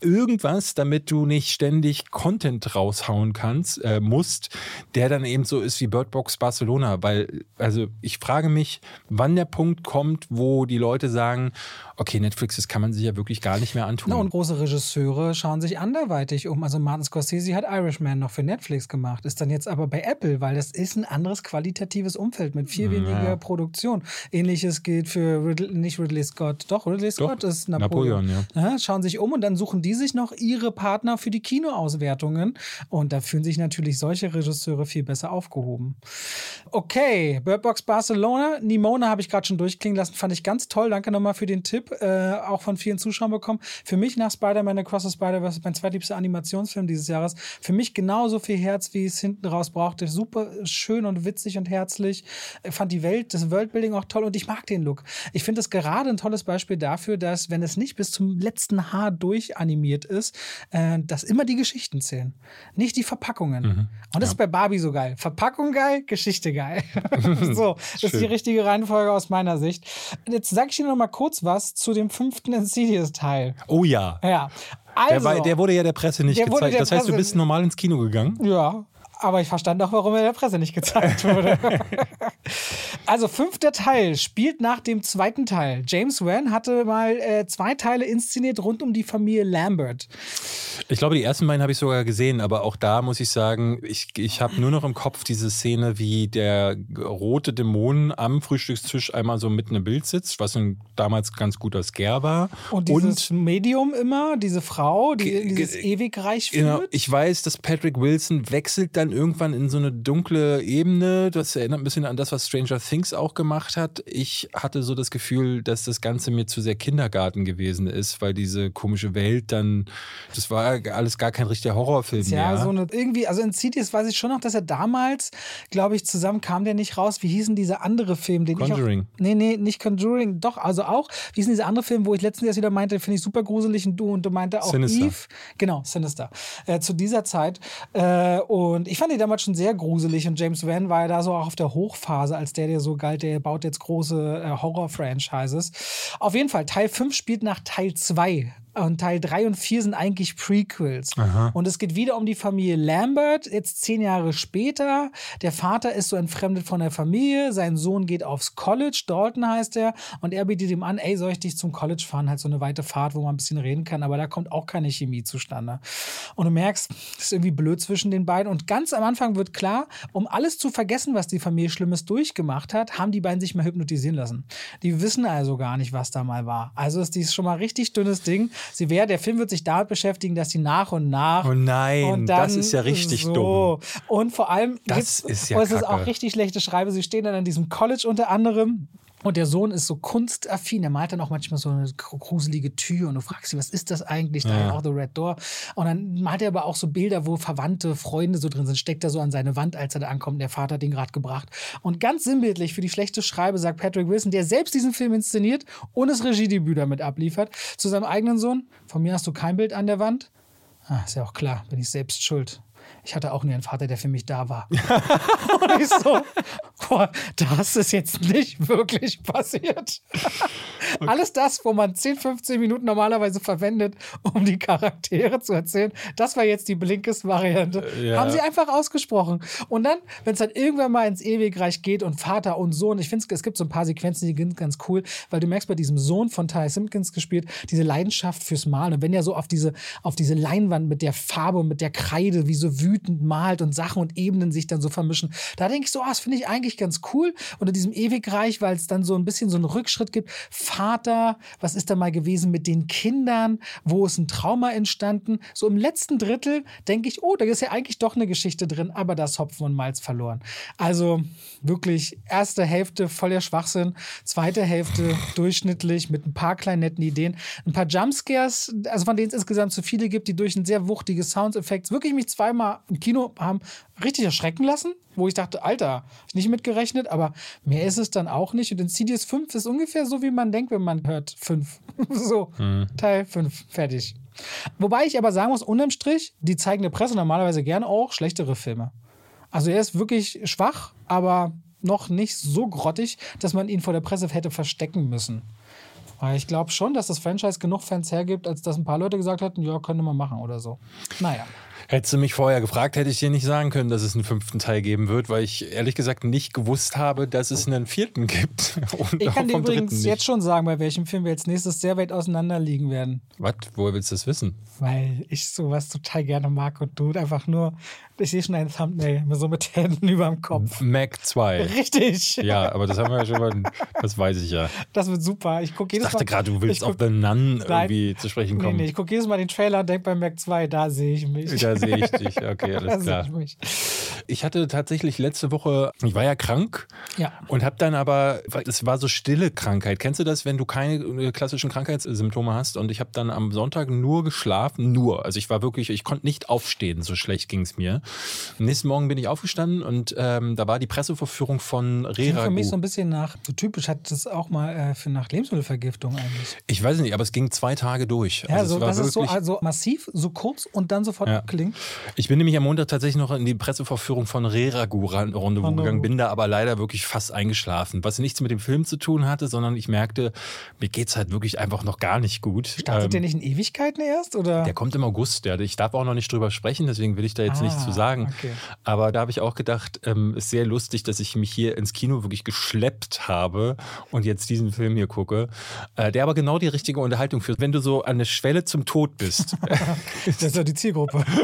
Irgendwas, damit du nicht ständig Content raushauen kannst, äh, musst, der dann eben so ist wie Bird Box Barcelona. Weil, also ich frage mich, wann der Punkt kommt, wo die Leute sagen, okay, Netflix, das kann man sich ja wirklich gar nicht mehr antun. Na, und große Regisseure schauen sich anderweitig um. Also Martin Scorsese hat Irishman noch für Netflix gemacht, ist dann jetzt aber bei Apple, weil das ist ein anderes qualitatives Umfeld mit viel weniger Produktion. Ähnliches gilt für Ridley, nicht Ridley Scott, doch Ridley Scott ist Napoleon. Napoleon, Ja, schauen sich um und dann suchen die sich noch ihre Partner für die Kinoauswertungen. Und da fühlen sich natürlich solche Regisseure viel besser aufgehoben. Okay, Bird Box Barcelona. Nimona habe ich gerade schon durchklingen lassen. Fand ich ganz toll. Danke nochmal für den Tipp. Äh, auch von vielen Zuschauern bekommen. Für mich nach Spider-Man Across the Spider-Verse mein zweitliebster Animationsfilm dieses Jahres. Für mich genauso viel Herz, wie es hinten raus brauchte. Super schön und witzig und herzlich. Ich fand die Welt, das Worldbuilding auch toll und ich mag den Look. Ich finde es gerade ein tolles Beispiel dafür, dass, wenn es nicht bis zum letzten Haar durchanimiert ist, äh, dass immer die Geschichten zählen. Nicht die Verpackungen. Und das ist bei Barbie so geil. Verpackung geil, Geschichte geil. so, das ist die richtige Reihenfolge aus meiner Sicht. Jetzt sage ich dir noch mal kurz was zu dem fünften Insidious-Teil. Oh ja. Ja. Der, Also, war, der wurde ja der Presse nicht Der gezeigt. der Das heißt, du bist normal ins Kino gegangen? ja, aber ich verstand auch, warum er der Presse nicht gezeigt wurde. Also fünfter Teil spielt nach dem zweiten Teil. James Wan hatte mal äh, zwei Teile inszeniert rund um die Familie Lambert. Ich glaube, die ersten beiden habe ich sogar gesehen, aber auch da muss ich sagen, ich, ich habe nur noch im Kopf diese Szene, wie der rote Dämon am Frühstückstisch einmal so mitten im Bild sitzt, was ein damals ganz guter Scare war. Und dieses Und, Medium immer, diese Frau, die dieses Ewigreich führt. Genau, ich weiß, dass Patrick Wilson wechselt dann irgendwann in so eine dunkle Ebene. Das erinnert ein bisschen an das, was Stranger Things auch gemacht hat. Ich hatte so das Gefühl, dass das Ganze mir zu sehr Kindergarten gewesen ist, weil diese komische Welt dann, das war alles gar kein richtiger Horrorfilm ja, mehr. so eine, irgendwie, also in Cities weiß ich schon noch, dass er damals, glaube ich, zusammen kam der nicht raus. Wie hießen diese andere Film, den Conjuring. ich auch, Nee, nee, nicht Conjuring, doch, also auch. Wie hießen diese andere Film, wo ich letztens erst wieder meinte, finde ich super gruselig und du und du meinte auch Sinister. Eve. Genau, Sinister. Äh, zu dieser Zeit. Äh, und ich fand die damals schon sehr gruselig und James Van war ja da so auch auf der Hochphase, als der, der so galt, der baut jetzt große äh, Horror-Franchises. Auf jeden Fall, Teil 5 spielt nach Teil 2 und Teil 3 und 4 sind eigentlich Prequels. Aha. Und es geht wieder um die Familie Lambert, jetzt zehn Jahre später. Der Vater ist so entfremdet von der Familie, sein Sohn geht aufs College, Dalton heißt er, und er bietet ihm an, ey, soll ich dich zum College fahren? Halt so eine weite Fahrt, wo man ein bisschen reden kann, aber da kommt auch keine Chemie zustande. Und du merkst, es ist irgendwie blöd zwischen den beiden. Und ganz am Anfang wird klar, um alles zu vergessen, was die Familie Schlimmes durchgemacht hat, haben die beiden sich mal hypnotisieren lassen. Die wissen also gar nicht, was da mal war. Also ist dies schon mal richtig dünnes Ding. Sie wäre, der Film wird sich damit beschäftigen, dass sie nach und nach. Oh nein, und dann das ist ja richtig so. dumm. Und vor allem, das ist ja oh, es ist auch richtig schlechte Schreibe. Sie stehen dann an diesem College unter anderem. Und der Sohn ist so kunstaffin. Er malt dann auch manchmal so eine gruselige Tür und du fragst dich, was ist das eigentlich? Da ja. auch The Red Door. Und dann malt er aber auch so Bilder, wo Verwandte, Freunde so drin sind. Steckt er so an seine Wand, als er da ankommt. Der Vater hat ihn gerade gebracht. Und ganz sinnbildlich für die schlechte Schreibe sagt Patrick Wilson, der selbst diesen Film inszeniert und das Regiedebüt damit abliefert, zu seinem eigenen Sohn. Von mir hast du kein Bild an der Wand. Ah, ist ja auch klar, bin ich selbst schuld ich hatte auch nie einen Vater, der für mich da war. und ich so, boah, das ist jetzt nicht wirklich passiert. Okay. Alles das, wo man 10, 15 Minuten normalerweise verwendet, um die Charaktere zu erzählen, das war jetzt die Blinkes-Variante. Ja. Haben sie einfach ausgesprochen. Und dann, wenn es dann irgendwann mal ins Ewigreich geht und Vater und Sohn, ich finde, es gibt so ein paar Sequenzen, die sind ganz cool, weil du merkst bei diesem Sohn von Ty Simpkins gespielt, diese Leidenschaft fürs Malen. Und wenn er so auf diese, auf diese Leinwand mit der Farbe und mit der Kreide wie so wütend wütend malt und Sachen und Ebenen sich dann so vermischen. Da denke ich so, ah, das finde ich eigentlich ganz cool. Unter diesem Ewigreich, weil es dann so ein bisschen so einen Rückschritt gibt. Vater, was ist da mal gewesen mit den Kindern? Wo ist ein Trauma entstanden? So im letzten Drittel denke ich, oh, da ist ja eigentlich doch eine Geschichte drin, aber das Hopfen und Malz verloren. Also wirklich erste Hälfte voller Schwachsinn, zweite Hälfte durchschnittlich mit ein paar kleinen netten Ideen, ein paar Jumpscares, also von denen es insgesamt zu viele gibt, die durch ein sehr wuchtiges Soundeffekt wirklich mich zweimal im Kino haben richtig erschrecken lassen, wo ich dachte, Alter, ich nicht mitgerechnet, aber mehr ist es dann auch nicht. Und in CDS 5 ist ungefähr so, wie man denkt, wenn man hört 5. so, mhm. Teil 5, fertig. Wobei ich aber sagen muss, unterm Strich, die zeigen der Presse normalerweise gerne auch schlechtere Filme. Also er ist wirklich schwach, aber noch nicht so grottig, dass man ihn vor der Presse hätte verstecken müssen. Weil ich glaube schon, dass das Franchise genug Fans hergibt, als dass ein paar Leute gesagt hätten, ja, könnte man machen oder so. Naja. Hättest du mich vorher gefragt, hätte ich dir nicht sagen können, dass es einen fünften Teil geben wird, weil ich ehrlich gesagt nicht gewusst habe, dass es einen vierten gibt. Und ich kann dir übrigens jetzt schon sagen, bei welchem Film wir als nächstes sehr weit auseinander liegen werden. Was? Woher willst du das wissen? Weil ich sowas total gerne mag und du einfach nur ich sehe schon ein Thumbnail, so mit Händen über dem Kopf. Mac 2. Richtig. Ja, aber das haben wir ja schon mal, das weiß ich ja. Das wird super. Ich gucke jedes Ich dachte gerade, du willst auf The Nun irgendwie zu sprechen kommen. Nee, nee, ich gucke jedes Mal den Trailer und denke bei Mac 2, da sehe ich mich. Da sehe ich dich, okay, alles klar. Ich, hatte tatsächlich letzte Woche, ich war ja krank ja. und habe dann aber, es war so stille Krankheit. Kennst du das, wenn du keine klassischen Krankheitssymptome hast? Und ich habe dann am Sonntag nur geschlafen, nur. Also ich war wirklich, ich konnte nicht aufstehen, so schlecht ging es mir. Am nächsten Morgen bin ich aufgestanden und ähm, da war die Presseverführung von Rera. Für mich so ein bisschen nach, so typisch hat das auch mal äh, für nach Lebensmittelvergiftung eigentlich. Ich weiß nicht, aber es ging zwei Tage durch. Ja, also so, das ist so also massiv, so kurz und dann sofort ja. klingt. Ich bin nämlich am Montag tatsächlich noch in die Presseverführung Einführung von Reragu Rendezvous gegangen, bin da aber leider wirklich fast eingeschlafen. Was nichts mit dem Film zu tun hatte, sondern ich merkte, mir geht es halt wirklich einfach noch gar nicht gut. Startet ähm, der nicht in Ewigkeiten erst? Oder? Der kommt im August. Der, ich darf auch noch nicht drüber sprechen, deswegen will ich da jetzt ah, nichts zu sagen. Okay. Aber da habe ich auch gedacht, ähm, ist sehr lustig, dass ich mich hier ins Kino wirklich geschleppt habe und jetzt diesen Film hier gucke, äh, der aber genau die richtige Unterhaltung führt. Wenn du so an der Schwelle zum Tod bist. das ist doch die Zielgruppe.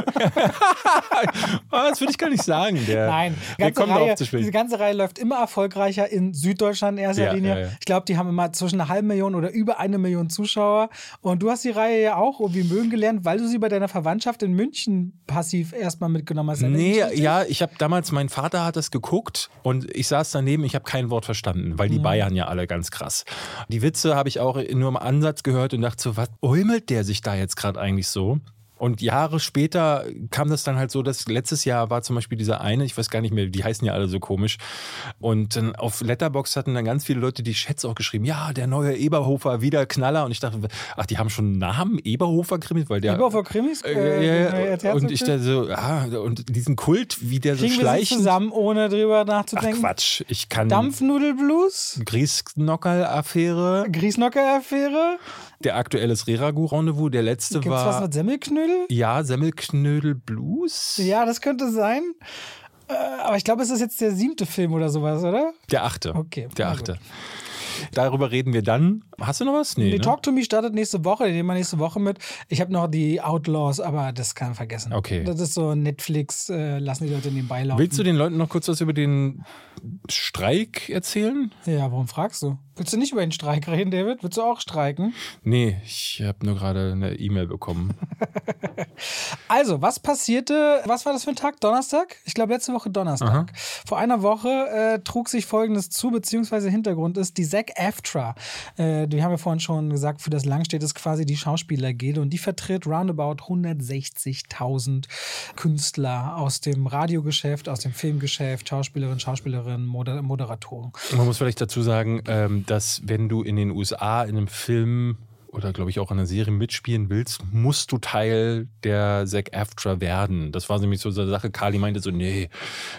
Ah, das würde ich gar nicht sagen. Der, Nein, der Reihe, diese ganze Reihe läuft immer erfolgreicher in Süddeutschland in erster ja, Linie. Ja, ja. Ich glaube, die haben immer zwischen einer halben Million oder über eine Million Zuschauer. Und du hast die Reihe ja auch irgendwie mögen gelernt, weil du sie bei deiner Verwandtschaft in München passiv erstmal mitgenommen hast. Nee, ja, ich habe damals, mein Vater hat das geguckt und ich saß daneben, ich habe kein Wort verstanden, weil die mhm. Bayern ja alle ganz krass. Die Witze habe ich auch nur im Ansatz gehört und dachte so, was ulmelt der sich da jetzt gerade eigentlich so? Und Jahre später kam das dann halt so, dass letztes Jahr war zum Beispiel dieser eine, ich weiß gar nicht mehr, die heißen ja alle so komisch. Und dann auf Letterbox hatten dann ganz viele Leute die Chats auch geschrieben, ja, der neue Eberhofer, wieder Knaller. Und ich dachte, ach, die haben schon einen Namen, Eberhofer Krimis, weil der. Eberhofer Krimis? Äh, äh, ja, und ich dachte so, ja, und diesen Kult, wie der so schleicht. Wir zusammen, ohne drüber nachzudenken. Ach Quatsch, ich kann. Dampfnudelblues? Griesnockerl-Affäre. Griesnockerl-Affäre? Der aktuelle Reragu-Rendezvous, der letzte Gibt's war. was mit Semmelknödel? Ja, Semmelknödel Blues. Ja, das könnte sein. Äh, aber ich glaube, es ist jetzt der siebte Film oder sowas, oder? Der achte. Okay. Der achte. Darüber reden wir dann. Hast du noch was? Nee. nee ne? Talk to Me startet nächste Woche. Den nehmen wir nächste Woche mit. Ich habe noch die Outlaws, aber das kann man vergessen. Okay. Das ist so Netflix, äh, lassen die Leute nebenbei laufen. Willst du den Leuten noch kurz was über den Streik erzählen? Ja, warum fragst du? Willst du nicht über den Streik reden, David? Willst du auch streiken? Nee, ich habe nur gerade eine E-Mail bekommen. also, was passierte? Was war das für ein Tag? Donnerstag? Ich glaube, letzte Woche Donnerstag. Aha. Vor einer Woche äh, trug sich Folgendes zu, beziehungsweise Hintergrund ist, die Zack AFTRA, äh, die haben wir vorhin schon gesagt, für das Lang steht es quasi die Schauspielergilde und die vertritt roundabout 160.000 Künstler aus dem Radiogeschäft, aus dem Filmgeschäft, Schauspielerinnen, Schauspielerinnen, Moder Moderatoren. Man muss vielleicht dazu sagen, ähm, dass wenn du in den USA in einem Film oder glaube ich auch in einer Serie mitspielen willst, musst du Teil der Zack AFTRA werden. Das war nämlich so eine Sache. Kali meinte so, nee,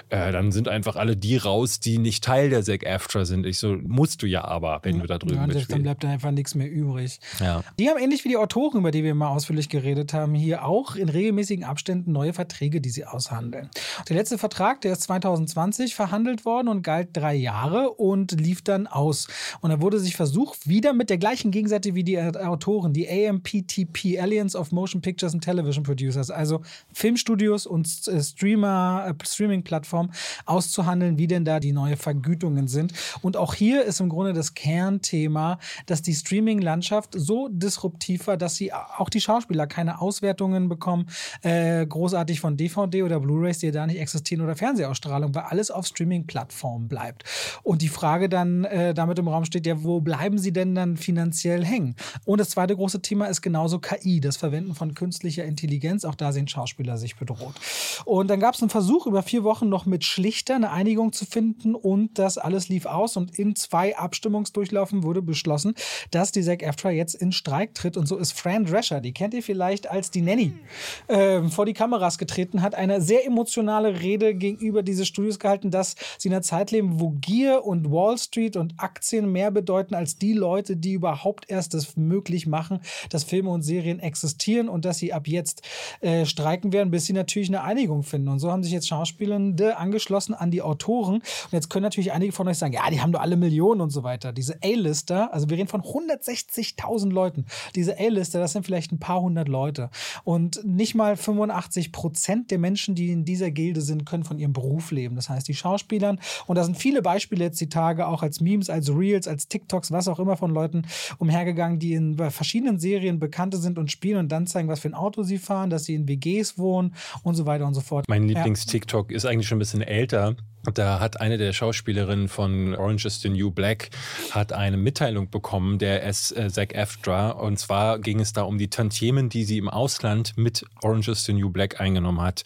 äh, dann sind einfach alle die raus, die nicht Teil der Zack AFTRA sind. Ich so, musst du ja aber, wenn ja, du da drüben ja, mitspielst. Dann bleibt da einfach nichts mehr übrig. Ja. Die haben ähnlich wie die Autoren, über die wir mal ausführlich geredet haben, hier auch in regelmäßigen Abständen neue Verträge, die sie aushandeln. Der letzte Vertrag, der ist 2020 verhandelt worden und galt drei Jahre und lief dann aus. Und da wurde sich versucht, wieder mit der gleichen Gegenseite wie die Autoren, die AMPTP, Alliance of Motion Pictures and Television Producers, also Filmstudios und äh, Streamer, äh, Streaming-Plattformen auszuhandeln, wie denn da die neuen Vergütungen sind. Und auch hier ist im Grunde das Kernthema, dass die Streaming-Landschaft so disruptiv war, dass sie auch die Schauspieler keine Auswertungen bekommen, äh, großartig von DVD oder Blu-rays, die da nicht existieren oder Fernsehausstrahlung, weil alles auf Streaming-Plattformen bleibt. Und die Frage dann äh, damit im Raum steht, ja, wo bleiben sie denn dann finanziell hängen? Und das zweite große Thema ist genauso KI, das Verwenden von künstlicher Intelligenz. Auch da sehen Schauspieler sich bedroht. Und dann gab es einen Versuch, über vier Wochen noch mit Schlichter eine Einigung zu finden und das alles lief aus. Und in zwei Abstimmungsdurchlaufen wurde beschlossen, dass die SAG AFTRA jetzt in Streik tritt. Und so ist Fran Drescher, die kennt ihr vielleicht als die Nanny, äh, vor die Kameras getreten, hat eine sehr emotionale Rede gegenüber diese Studios gehalten, dass sie in einer Zeit leben, wo Gier und Wall Street und Aktien mehr bedeuten als die Leute, die überhaupt erst das möglich möglich machen, dass Filme und Serien existieren und dass sie ab jetzt äh, streiken werden, bis sie natürlich eine Einigung finden. Und so haben sich jetzt Schauspielende angeschlossen an die Autoren. Und jetzt können natürlich einige von euch sagen, ja, die haben doch alle Millionen und so weiter. Diese A-Lister, also wir reden von 160.000 Leuten. Diese A-Lister, das sind vielleicht ein paar hundert Leute. Und nicht mal 85 Prozent der Menschen, die in dieser Gilde sind, können von ihrem Beruf leben. Das heißt, die Schauspielern, und da sind viele Beispiele jetzt die Tage, auch als Memes, als Reels, als TikToks, was auch immer von Leuten umhergegangen, die in bei verschiedenen Serien Bekannte sind und spielen und dann zeigen, was für ein Auto sie fahren, dass sie in WGs wohnen und so weiter und so fort. Mein Lieblings-TikTok ja. ist eigentlich schon ein bisschen älter. Da hat eine der Schauspielerinnen von Orange is the New Black hat eine Mitteilung bekommen, der S. Äh, Zac Eftra. Und zwar ging es da um die Tantiemen, die sie im Ausland mit Orange is the New Black eingenommen hat.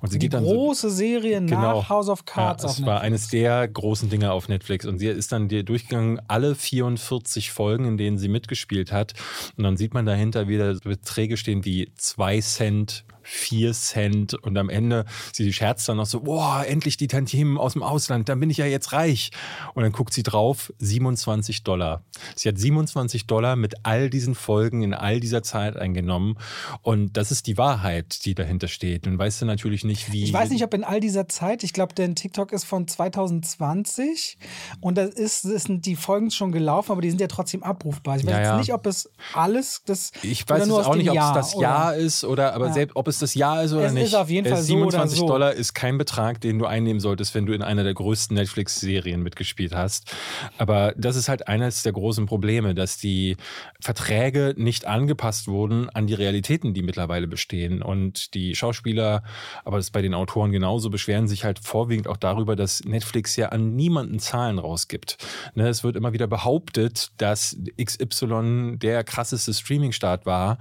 Und sie die geht dann große so, Serie genau, nach House of Cards. Ja, das war eines der großen Dinge auf Netflix. Und sie ist dann durchgegangen, alle 44 Folgen, in denen sie mitgespielt hat. Und dann sieht man dahinter wieder Beträge stehen wie 2 Cent 4 Cent und am Ende, sie scherzt dann noch so, boah, endlich die Tantiemen aus dem Ausland, dann bin ich ja jetzt reich. Und dann guckt sie drauf, 27 Dollar. Sie hat 27 Dollar mit all diesen Folgen in all dieser Zeit eingenommen und das ist die Wahrheit, die dahinter steht. Und weißt du natürlich nicht, wie... Ich weiß nicht, ob in all dieser Zeit, ich glaube, der TikTok ist von 2020 und da ist, sind die Folgen schon gelaufen, aber die sind ja trotzdem abrufbar. Ich weiß ja, ja. nicht, ob es alles das Ich weiß jetzt auch nicht, ob es das Jahr ist oder aber ja. selbst ob es das Jahr ist oder es nicht. Ist auf jeden Fall 27 so oder so. Dollar ist kein Betrag, den du einnehmen solltest, wenn du in einer der größten Netflix-Serien mitgespielt hast. Aber das ist halt eines der großen Probleme, dass die Verträge nicht angepasst wurden an die Realitäten, die mittlerweile bestehen. Und die Schauspieler, aber das ist bei den Autoren genauso, beschweren sich halt vorwiegend auch darüber, dass Netflix ja an niemanden Zahlen rausgibt. Ne, es wird immer wieder behauptet, dass XY der krasseste Streaming-Start war.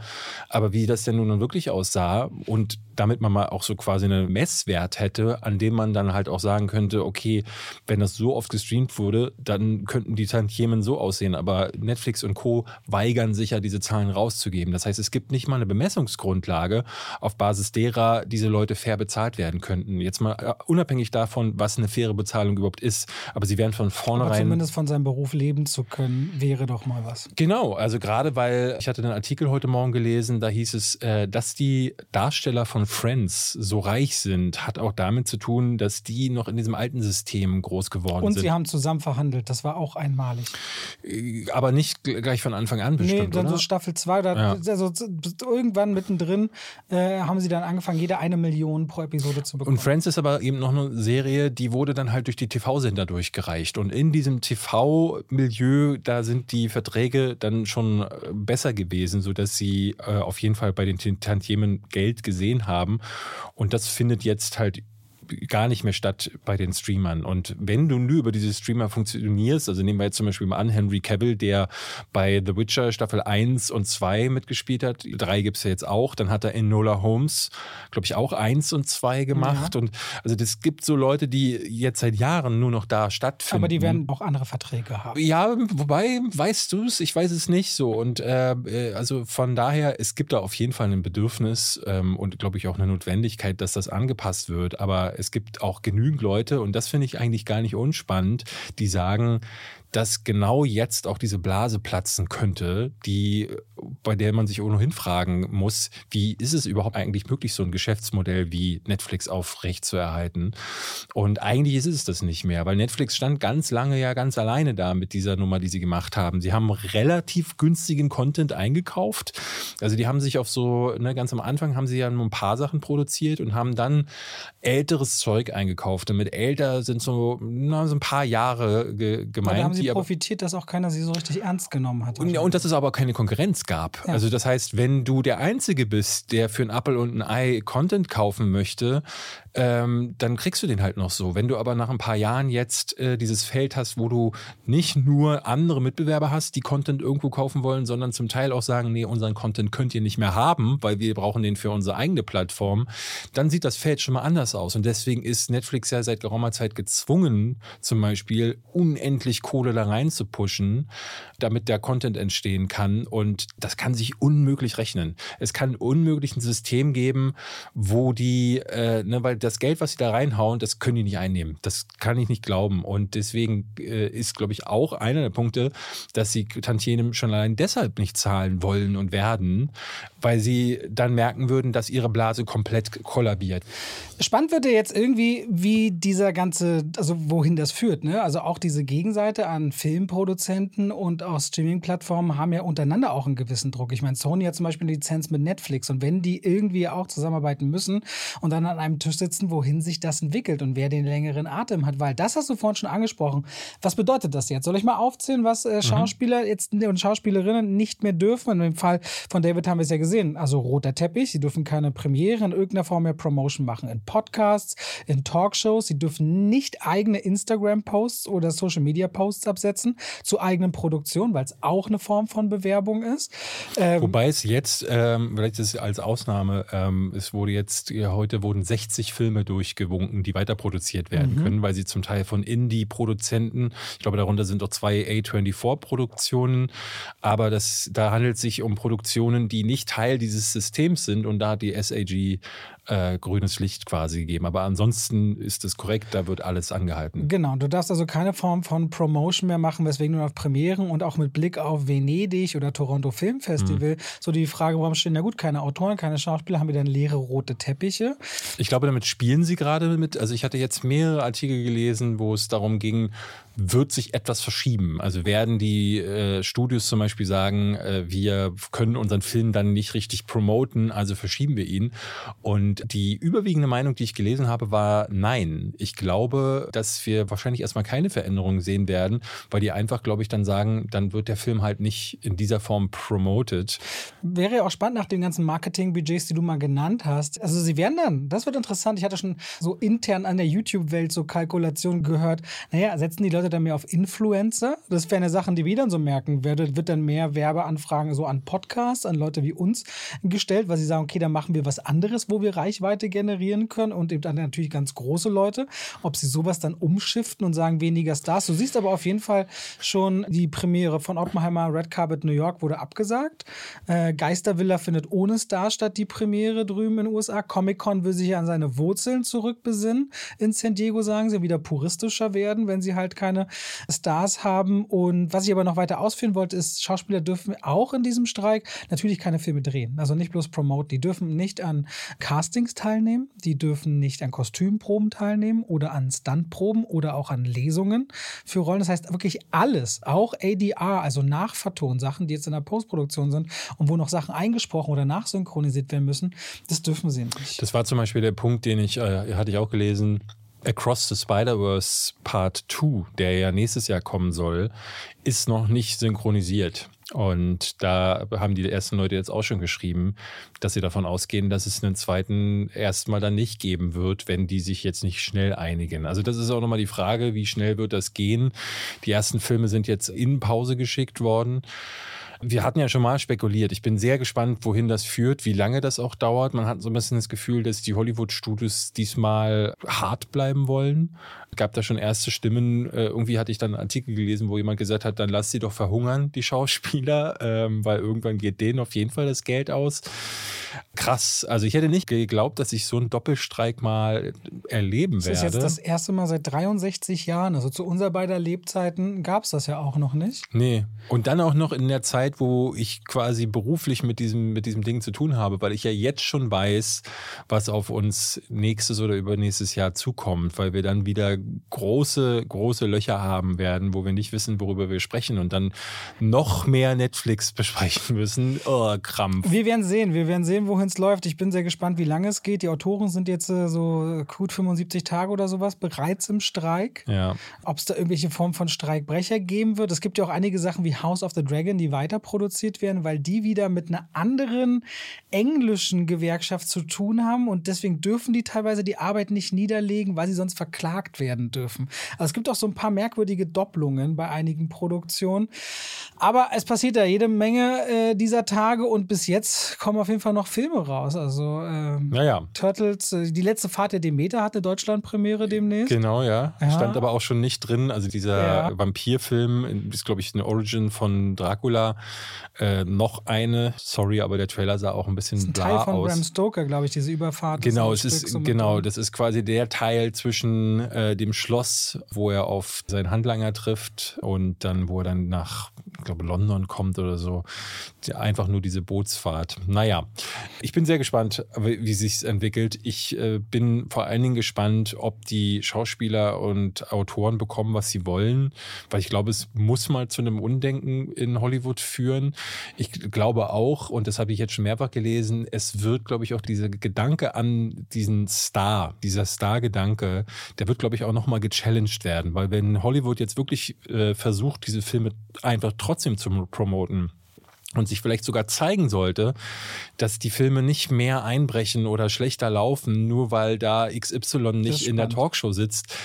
Aber wie das denn nun wirklich aussah und damit man mal auch so quasi einen Messwert hätte, an dem man dann halt auch sagen könnte, okay, wenn das so oft gestreamt wurde, dann könnten die Tantiemen so aussehen. Aber Netflix und Co. weigern sich ja, diese Zahlen rauszugeben. Das heißt, es gibt nicht mal eine Bemessungsgrundlage, auf Basis derer diese Leute fair bezahlt werden könnten. Jetzt mal äh, unabhängig davon, was eine faire Bezahlung überhaupt ist. Aber sie werden von vornherein. Aber zumindest von seinem Beruf leben zu können, wäre doch mal was. Genau, also gerade weil ich hatte einen Artikel heute Morgen gelesen, da hieß es, äh, dass die Darsteller von Friends so reich sind, hat auch damit zu tun, dass die noch in diesem alten System groß geworden Und sind. Und sie haben zusammen verhandelt, das war auch einmalig. Äh, aber nicht gleich von Anfang an bestimmt, Nee, dann oder? so Staffel 2, ja. also irgendwann mittendrin äh, haben sie dann angefangen, jede eine Million pro Episode zu bekommen. Und Friends ist aber eben noch eine Serie, die wurde dann halt durch die TV-Sender durchgereicht. Und in diesem TV-Milieu, da sind die Verträge dann schon äh, besser gewesen, sodass sie äh, auf jeden Fall bei den Tantiemen Geld gesehen haben haben. Und das findet jetzt halt gar nicht mehr statt bei den Streamern. Und wenn du nur über diese Streamer funktionierst, also nehmen wir jetzt zum Beispiel mal an, Henry Cavill, der bei The Witcher Staffel 1 und 2 mitgespielt hat, 3 gibt es ja jetzt auch, dann hat er Enola Holmes, glaube ich, auch 1 und 2 gemacht. Ja. Und also das gibt so Leute, die jetzt seit Jahren nur noch da stattfinden. Aber die werden auch andere Verträge haben. Ja, wobei, weißt du es, ich weiß es nicht so. Und äh, äh, also von daher, es gibt da auf jeden Fall ein Bedürfnis ähm, und glaube ich auch eine Notwendigkeit, dass das angepasst wird. Aber es gibt auch genügend Leute, und das finde ich eigentlich gar nicht unspannend, die sagen, dass genau jetzt auch diese Blase platzen könnte, die, bei der man sich ohnehin fragen muss, wie ist es überhaupt eigentlich möglich, so ein Geschäftsmodell wie Netflix aufrechtzuerhalten? Und eigentlich ist es das nicht mehr, weil Netflix stand ganz lange ja ganz alleine da mit dieser Nummer, die sie gemacht haben. Sie haben relativ günstigen Content eingekauft. Also die haben sich auf so, ne, ganz am Anfang haben sie ja nur ein paar Sachen produziert und haben dann älteres Zeug eingekauft. Und mit älter sind so, na, so ein paar Jahre ge gemeint sie profitiert, dass auch keiner sie so richtig ernst genommen hat. Und, ja, und dass es aber keine Konkurrenz gab. Ja. Also das heißt, wenn du der Einzige bist, der für ein Apple und ein Ei Content kaufen möchte, ähm, dann kriegst du den halt noch so. Wenn du aber nach ein paar Jahren jetzt äh, dieses Feld hast, wo du nicht nur andere Mitbewerber hast, die Content irgendwo kaufen wollen, sondern zum Teil auch sagen, nee, unseren Content könnt ihr nicht mehr haben, weil wir brauchen den für unsere eigene Plattform, dann sieht das Feld schon mal anders aus. Und deswegen ist Netflix ja seit geraumer Zeit gezwungen, zum Beispiel unendlich Kohle da rein zu pushen, damit der Content entstehen kann. Und das kann sich unmöglich rechnen. Es kann unmöglich ein System geben, wo die, äh, ne, weil das Geld, was sie da reinhauen, das können die nicht einnehmen. Das kann ich nicht glauben. Und deswegen äh, ist, glaube ich, auch einer der Punkte, dass sie Tantiemen schon allein deshalb nicht zahlen wollen und werden, weil sie dann merken würden, dass ihre Blase komplett kollabiert. Spannend wird ja jetzt irgendwie, wie dieser ganze, also wohin das führt. Ne? Also auch diese Gegenseite an Filmproduzenten und auch Streaming-Plattformen haben ja untereinander auch einen gewissen Druck. Ich meine, Sony hat zum Beispiel eine Lizenz mit Netflix und wenn die irgendwie auch zusammenarbeiten müssen und dann an einem Tisch sitzen, wohin sich das entwickelt und wer den längeren Atem hat, weil das hast du vorhin schon angesprochen. Was bedeutet das jetzt? Soll ich mal aufzählen, was äh, mhm. Schauspieler mhm. jetzt und Schauspielerinnen nicht mehr dürfen? In dem Fall von David haben wir es ja gesehen. Also roter Teppich, sie dürfen keine Premiere in irgendeiner Form mehr Promotion machen. In Podcasts, in Talkshows. Sie dürfen nicht eigene Instagram-Posts oder Social-Media-Posts absetzen zu eigenen Produktionen, weil es auch eine Form von Bewerbung ist. Ähm, Wobei es jetzt, ähm, vielleicht ist es als Ausnahme, ähm, es wurde jetzt, ja, heute wurden 60 Filme durchgewunken, die weiter produziert werden mhm. können, weil sie zum Teil von Indie-Produzenten, ich glaube, darunter sind auch zwei A24-Produktionen, aber das, da handelt es sich um Produktionen, die nicht Teil dieses Systems sind und da hat die SAG äh, grünes Licht quasi gegeben. Aber ansonsten ist es korrekt, da wird alles angehalten. Genau, du darfst also keine Form von Promotion mehr machen, weswegen du auf Premieren und auch mit Blick auf Venedig oder Toronto Film Festival, mhm. so die Frage, warum stehen da gut keine Autoren, keine Schauspieler, haben wir dann leere rote Teppiche? Ich glaube, damit spielen sie gerade mit. Also ich hatte jetzt mehrere Artikel gelesen, wo es darum ging, wird sich etwas verschieben. Also werden die äh, Studios zum Beispiel sagen, äh, wir können unseren Film dann nicht richtig promoten, also verschieben wir ihn. Und die überwiegende Meinung, die ich gelesen habe, war nein. Ich glaube, dass wir wahrscheinlich erstmal keine Veränderungen sehen werden, weil die einfach, glaube ich, dann sagen, dann wird der Film halt nicht in dieser Form promoted. Wäre ja auch spannend nach den ganzen Marketingbudgets, die du mal genannt hast. Also sie werden dann, das wird interessant. Ich hatte schon so intern an der YouTube-Welt so Kalkulationen gehört. Naja, setzen die Leute Leute dann mehr auf Influencer? Das wäre eine Sache, die wir dann so merken. Wird, wird dann mehr Werbeanfragen so an Podcasts, an Leute wie uns gestellt, weil sie sagen, okay, dann machen wir was anderes, wo wir Reichweite generieren können und eben dann natürlich ganz große Leute. Ob sie sowas dann umschiften und sagen, weniger Stars. Du siehst aber auf jeden Fall schon die Premiere von Oppenheimer Red Carpet New York wurde abgesagt. Äh, Geistervilla findet ohne Stars statt, die Premiere drüben in den USA. Comic-Con will sich an seine Wurzeln zurückbesinnen. In San Diego sagen sie wieder puristischer werden, wenn sie halt keine keine Stars haben. Und was ich aber noch weiter ausführen wollte, ist, Schauspieler dürfen auch in diesem Streik natürlich keine Filme drehen. Also nicht bloß promoten. Die dürfen nicht an Castings teilnehmen, die dürfen nicht an Kostümproben teilnehmen oder an Stuntproben oder auch an Lesungen für Rollen. Das heißt wirklich alles, auch ADR, also Nachvertonsachen, die jetzt in der Postproduktion sind und wo noch Sachen eingesprochen oder nachsynchronisiert werden müssen, das dürfen sie nicht. Das war zum Beispiel der Punkt, den ich, äh, hatte ich auch gelesen, Across the Spider-Verse Part 2, der ja nächstes Jahr kommen soll, ist noch nicht synchronisiert. Und da haben die ersten Leute jetzt auch schon geschrieben, dass sie davon ausgehen, dass es einen zweiten erstmal dann nicht geben wird, wenn die sich jetzt nicht schnell einigen. Also das ist auch nochmal die Frage, wie schnell wird das gehen? Die ersten Filme sind jetzt in Pause geschickt worden. Wir hatten ja schon mal spekuliert. Ich bin sehr gespannt, wohin das führt, wie lange das auch dauert. Man hat so ein bisschen das Gefühl, dass die Hollywood-Studios diesmal hart bleiben wollen gab da schon erste Stimmen. Äh, irgendwie hatte ich dann einen Artikel gelesen, wo jemand gesagt hat, dann lass sie doch verhungern, die Schauspieler, ähm, weil irgendwann geht denen auf jeden Fall das Geld aus. Krass. Also ich hätte nicht geglaubt, dass ich so einen Doppelstreik mal erleben werde. Das ist jetzt das erste Mal seit 63 Jahren. Also zu unser beider Lebzeiten gab es das ja auch noch nicht. Nee. Und dann auch noch in der Zeit, wo ich quasi beruflich mit diesem, mit diesem Ding zu tun habe, weil ich ja jetzt schon weiß, was auf uns nächstes oder übernächstes Jahr zukommt, weil wir dann wieder große, große Löcher haben werden, wo wir nicht wissen, worüber wir sprechen und dann noch mehr Netflix besprechen müssen. Oh, Krampf. Wir werden sehen, wir werden sehen, wohin es läuft. Ich bin sehr gespannt, wie lange es geht. Die Autoren sind jetzt äh, so gut 75 Tage oder sowas bereits im Streik. Ja. Ob es da irgendwelche Form von Streikbrecher geben wird. Es gibt ja auch einige Sachen wie House of the Dragon, die weiter produziert werden, weil die wieder mit einer anderen englischen Gewerkschaft zu tun haben und deswegen dürfen die teilweise die Arbeit nicht niederlegen, weil sie sonst verklagt werden dürfen. Also es gibt auch so ein paar merkwürdige Doppelungen bei einigen Produktionen. Aber es passiert da jede Menge äh, dieser Tage und bis jetzt kommen auf jeden Fall noch Filme raus. Also äh, naja. Turtles, die letzte Fahrt der Demeter hatte Deutschland-Premiere demnächst. Genau, ja. ja. Stand aber auch schon nicht drin. Also dieser ja. Vampirfilm ist, glaube ich, eine Origin von Dracula. Äh, noch eine, sorry, aber der Trailer sah auch ein bisschen das ist ein bla Teil von aus. Bram Stoker, glaube ich, diese Überfahrt. Genau, es ist, genau, das ist quasi der Teil zwischen äh, dem Schloss, wo er auf seinen Handlanger trifft und dann, wo er dann nach, ich glaube, London kommt oder so. Einfach nur diese Bootsfahrt. Naja, ich bin sehr gespannt, wie sich entwickelt. Ich äh, bin vor allen Dingen gespannt, ob die Schauspieler und Autoren bekommen, was sie wollen, weil ich glaube, es muss mal zu einem Undenken in Hollywood führen. Ich glaube auch, und das habe ich jetzt schon mehrfach gelesen, es wird, glaube ich, auch dieser Gedanke an diesen Star, dieser Star-Gedanke, der wird, glaube ich, auch nochmal gechallenged werden, weil wenn Hollywood jetzt wirklich äh, versucht, diese Filme einfach trotzdem zu promoten, und sich vielleicht sogar zeigen sollte, dass die Filme nicht mehr einbrechen oder schlechter laufen, nur weil da XY nicht in der Talkshow sitzt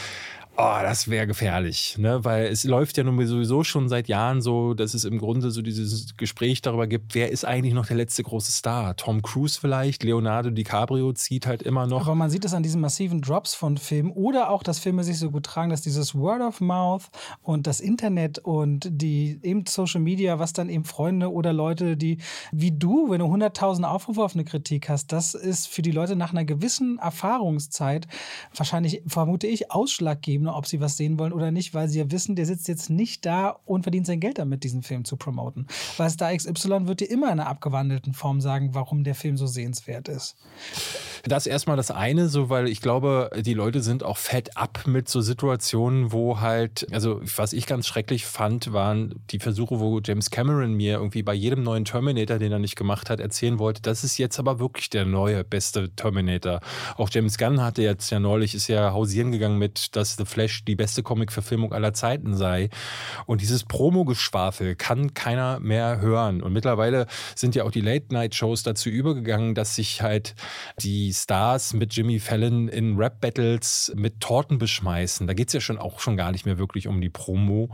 Oh, das wäre gefährlich, ne? weil es läuft ja nun sowieso schon seit Jahren so, dass es im Grunde so dieses Gespräch darüber gibt, wer ist eigentlich noch der letzte große Star? Tom Cruise vielleicht, Leonardo DiCaprio zieht halt immer noch. Aber man sieht es an diesen massiven Drops von Filmen oder auch, dass Filme sich so gut tragen, dass dieses Word of Mouth und das Internet und die eben Social Media, was dann eben Freunde oder Leute, die wie du, wenn du 100.000 Aufrufe auf eine Kritik hast, das ist für die Leute nach einer gewissen Erfahrungszeit wahrscheinlich, vermute ich, ausschlaggebend Ebene, ob sie was sehen wollen oder nicht, weil sie ja wissen, der sitzt jetzt nicht da und verdient sein Geld damit, diesen Film zu promoten. Weil Star XY wird dir immer in einer abgewandelten Form sagen, warum der Film so sehenswert ist. Das erstmal das eine, so weil ich glaube, die Leute sind auch fett ab mit so Situationen, wo halt, also was ich ganz schrecklich fand, waren die Versuche, wo James Cameron mir irgendwie bei jedem neuen Terminator, den er nicht gemacht hat, erzählen wollte, das ist jetzt aber wirklich der neue, beste Terminator. Auch James Gunn hatte jetzt ja neulich, ist ja hausieren gegangen mit, dass The Flash die beste Comic-Verfilmung aller Zeiten sei. Und dieses Promo-Geschwafel kann keiner mehr hören. Und mittlerweile sind ja auch die Late-Night-Shows dazu übergegangen, dass sich halt die Stars mit Jimmy Fallon in Rap-Battles mit Torten beschmeißen. Da geht es ja schon auch schon gar nicht mehr wirklich um die Promo.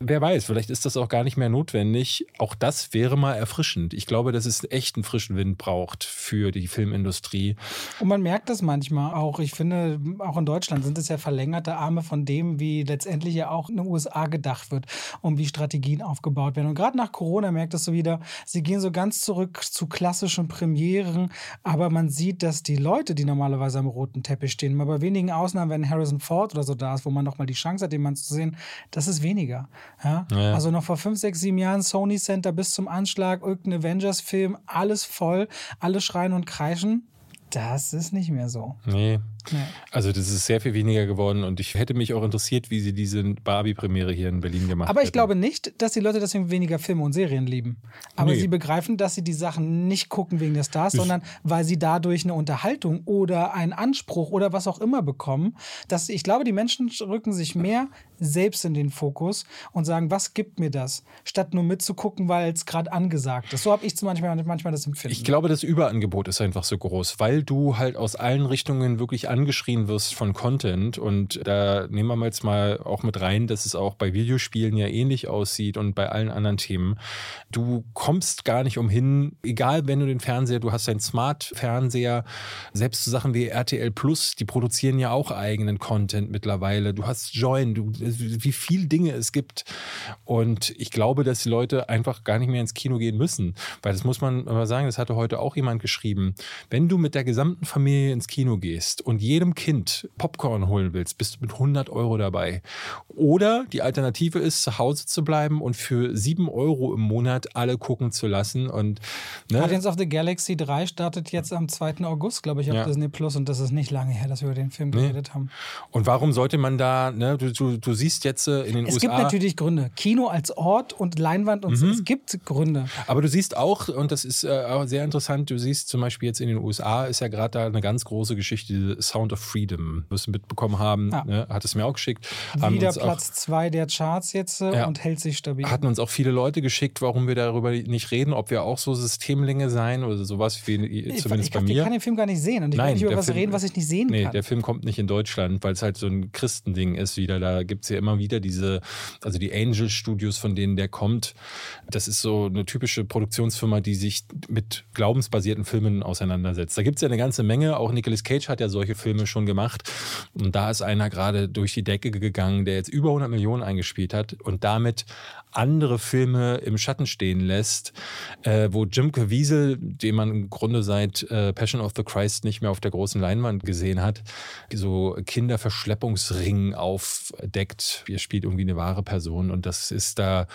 Wer weiß, vielleicht ist das auch gar nicht mehr notwendig. Auch das wäre mal erfrischend. Ich glaube, dass es echt einen frischen Wind braucht für die Filmindustrie. Und man merkt das manchmal auch. Ich finde, auch in Deutschland sind es ja verlängerte Arme von dem, wie letztendlich ja auch in den USA gedacht wird und wie Strategien aufgebaut werden. Und gerade nach Corona merkt es so wieder, sie gehen so ganz zurück zu klassischen Premieren, aber man sieht, dass die Leute, die normalerweise am roten Teppich stehen, mal bei wenigen Ausnahmen, wenn Harrison Ford oder so da ist, wo man nochmal die Chance hat, jemanden zu sehen, das ist weniger. Ja? Ja. Also noch vor fünf, sechs, sieben Jahren Sony Center bis zum Anschlag, irgendein Avengers-Film, alles voll, alle schreien und kreischen. Das ist nicht mehr so. Nee, Also das ist sehr viel weniger geworden und ich hätte mich auch interessiert, wie sie diese Barbie-Premiere hier in Berlin gemacht haben. Aber ich hätten. glaube nicht, dass die Leute deswegen weniger Filme und Serien lieben. Aber nee. sie begreifen, dass sie die Sachen nicht gucken wegen der Stars, ich sondern weil sie dadurch eine Unterhaltung oder einen Anspruch oder was auch immer bekommen. Dass ich glaube, die Menschen rücken sich mehr selbst in den Fokus und sagen, was gibt mir das, statt nur mitzugucken, weil es gerade angesagt ist. So habe ich zum Beispiel manchmal das Empfinden. Ich glaube, das Überangebot ist einfach so groß, weil du halt aus allen Richtungen wirklich angeschrien wirst von Content. Und da nehmen wir jetzt mal auch mit rein, dass es auch bei Videospielen ja ähnlich aussieht und bei allen anderen Themen. Du kommst gar nicht umhin, egal wenn du den Fernseher, du hast deinen Smart-Fernseher, selbst so Sachen wie RTL Plus, die produzieren ja auch eigenen Content mittlerweile. Du hast Join, du, wie viel Dinge es gibt. Und ich glaube, dass die Leute einfach gar nicht mehr ins Kino gehen müssen. Weil das muss man mal sagen, das hatte heute auch jemand geschrieben. Wenn du mit der gesamten Familie ins Kino gehst und jedem Kind Popcorn holen willst, bist du mit 100 Euro dabei. Oder die Alternative ist, zu Hause zu bleiben und für 7 Euro im Monat alle gucken zu lassen. Und, ne? Guardians of the Galaxy 3 startet jetzt am 2. August, glaube ich, auf ja. Disney Plus. Und das ist nicht lange her, dass wir über den Film geredet nee. haben. Und warum sollte man da, ne, du, du, du siehst jetzt äh, in den es USA. Es gibt natürlich Gründe. Kino als Ort und Leinwand und mhm. so. Es gibt Gründe. Aber du siehst auch, und das ist äh, sehr interessant, du siehst zum Beispiel jetzt in den USA ist ja gerade da eine ganz große Geschichte, Sound of Freedom, wirst du mitbekommen haben, ja. ne? hat es mir auch geschickt. Wieder Platz zwei der Charts jetzt äh, ja. und hält sich stabil. Hatten uns auch viele Leute geschickt, warum wir darüber nicht reden, ob wir auch so Systemlinge sein oder sowas wie ich, zumindest ich, bei mir. Ich kann den Film gar nicht sehen und ich Nein, will nicht über was Film, reden, was ich nicht sehen nee, kann. der Film kommt nicht in Deutschland, weil es halt so ein Christending ist wieder. Da gibt es ja immer wieder diese, also die Angel Studios, von denen der kommt. Das ist so eine typische Produktionsfirma, die sich mit glaubensbasierten Filmen auseinandersetzt. Da gibt es ja eine ganze Menge. Auch Nicolas Cage hat ja solche Filme schon gemacht. Und da ist einer gerade durch die Decke gegangen, der jetzt über 100 Millionen eingespielt hat und damit andere Filme im Schatten stehen lässt, äh, wo Jim Caviezel, den man im Grunde seit äh, Passion of the Christ nicht mehr auf der großen Leinwand gesehen hat, so Kinderverschleppungsring aufdeckt. Er spielt irgendwie eine wahre Person und das ist da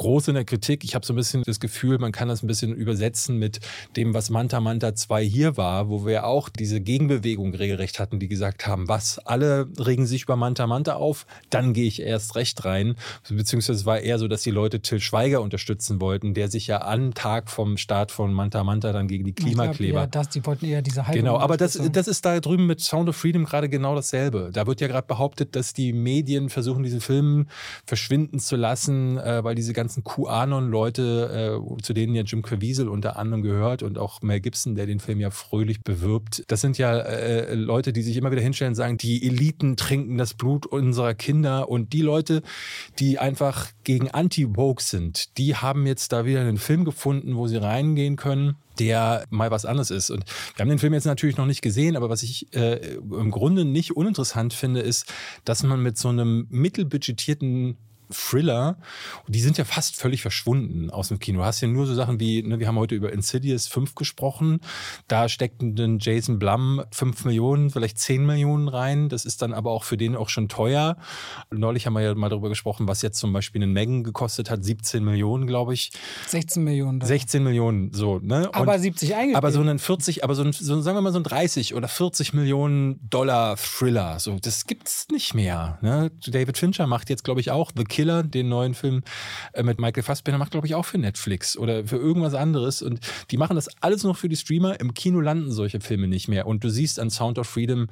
groß in der Kritik. Ich habe so ein bisschen das Gefühl, man kann das ein bisschen übersetzen mit dem, was Manta Manta 2 hier war, wo wir auch diese Gegenbewegung regelrecht hatten, die gesagt haben, was, alle regen sich über Manta Manta auf, dann gehe ich erst recht rein. Beziehungsweise war eher so, dass die Leute Till Schweiger unterstützen wollten, der sich ja am Tag vom Start von Manta Manta dann gegen die Klimakleber... Ja, das, die wollten eher diese Haltung Genau, aber das, das ist da drüben mit Sound of Freedom gerade genau dasselbe. Da wird ja gerade behauptet, dass die Medien versuchen, diesen Film verschwinden zu lassen, äh, weil diese ganzen QAnon-Leute, äh, zu denen ja Jim Caviezel unter anderem gehört und auch Mel Gibson, der den Film ja fröhlich bewirbt. Das sind ja äh, Leute, die sich immer wieder hinstellen und sagen, die Eliten trinken das Blut unserer Kinder und die Leute, die einfach gegen Anti-Woke sind, die haben jetzt da wieder einen Film gefunden, wo sie reingehen können der mal was anderes ist. Und wir haben den Film jetzt natürlich noch nicht gesehen, aber was ich äh, im Grunde nicht uninteressant finde, ist, dass man mit so einem mittelbudgetierten Thriller. Die sind ja fast völlig verschwunden aus dem Kino. Du hast ja nur so Sachen wie, ne, wir haben heute über Insidious 5 gesprochen. Da steckt ein Jason Blum 5 Millionen, vielleicht 10 Millionen rein. Das ist dann aber auch für den auch schon teuer. Neulich haben wir ja mal darüber gesprochen, was jetzt zum Beispiel einen Megan gekostet hat. 17 Millionen, glaube ich. 16 Millionen. Dann. 16 Millionen, so, ne? Und aber 70 eingegeben. Aber so einen 40, aber so, ein, so sagen wir mal so ein 30 oder 40 Millionen Dollar Thriller. So, das gibt's nicht mehr. Ne? David Fincher macht jetzt, glaube ich, auch The Kid Killer, den neuen Film äh, mit Michael Fassbender, macht, glaube ich, auch für Netflix oder für irgendwas anderes. Und die machen das alles noch für die Streamer. Im Kino landen solche Filme nicht mehr. Und du siehst an Sound of Freedom,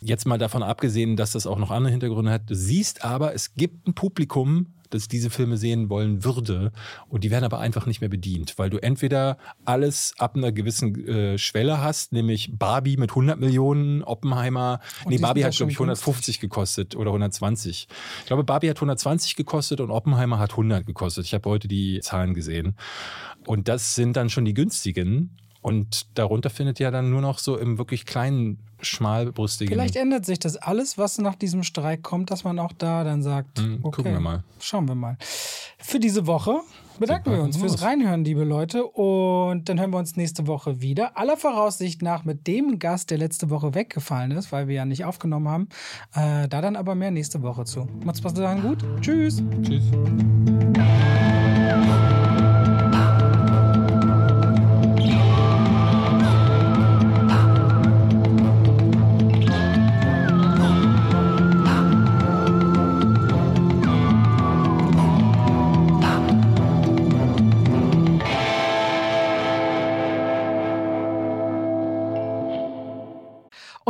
jetzt mal davon abgesehen, dass das auch noch andere Hintergründe hat, du siehst aber, es gibt ein Publikum, das diese Filme sehen wollen würde. Und die werden aber einfach nicht mehr bedient, weil du entweder alles ab einer gewissen äh, Schwelle hast, nämlich Barbie mit 100 Millionen, Oppenheimer. Und nee, Barbie hat, glaube ich, 150 gekostet oder 120. Ich glaube, Barbie hat 120 gekostet und Oppenheimer hat 100 gekostet. Ich habe heute die Zahlen gesehen. Und das sind dann schon die günstigen. Und darunter findet ja dann nur noch so im wirklich kleinen, schmalbrüstigen. Vielleicht ändert sich das alles, was nach diesem Streik kommt, dass man auch da dann sagt, hm, okay, gucken wir mal. Schauen wir mal. Für diese Woche bedanken wir uns fürs Reinhören, liebe Leute. Und dann hören wir uns nächste Woche wieder. Aller Voraussicht nach mit dem Gast, der letzte Woche weggefallen ist, weil wir ja nicht aufgenommen haben. Äh, da dann aber mehr nächste Woche zu. Macht's was sagen gut. Tschüss. Tschüss.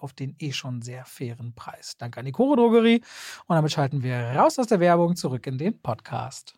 auf den eh schon sehr fairen Preis. Danke an die Koro Drogerie. Und damit schalten wir raus aus der Werbung zurück in den Podcast.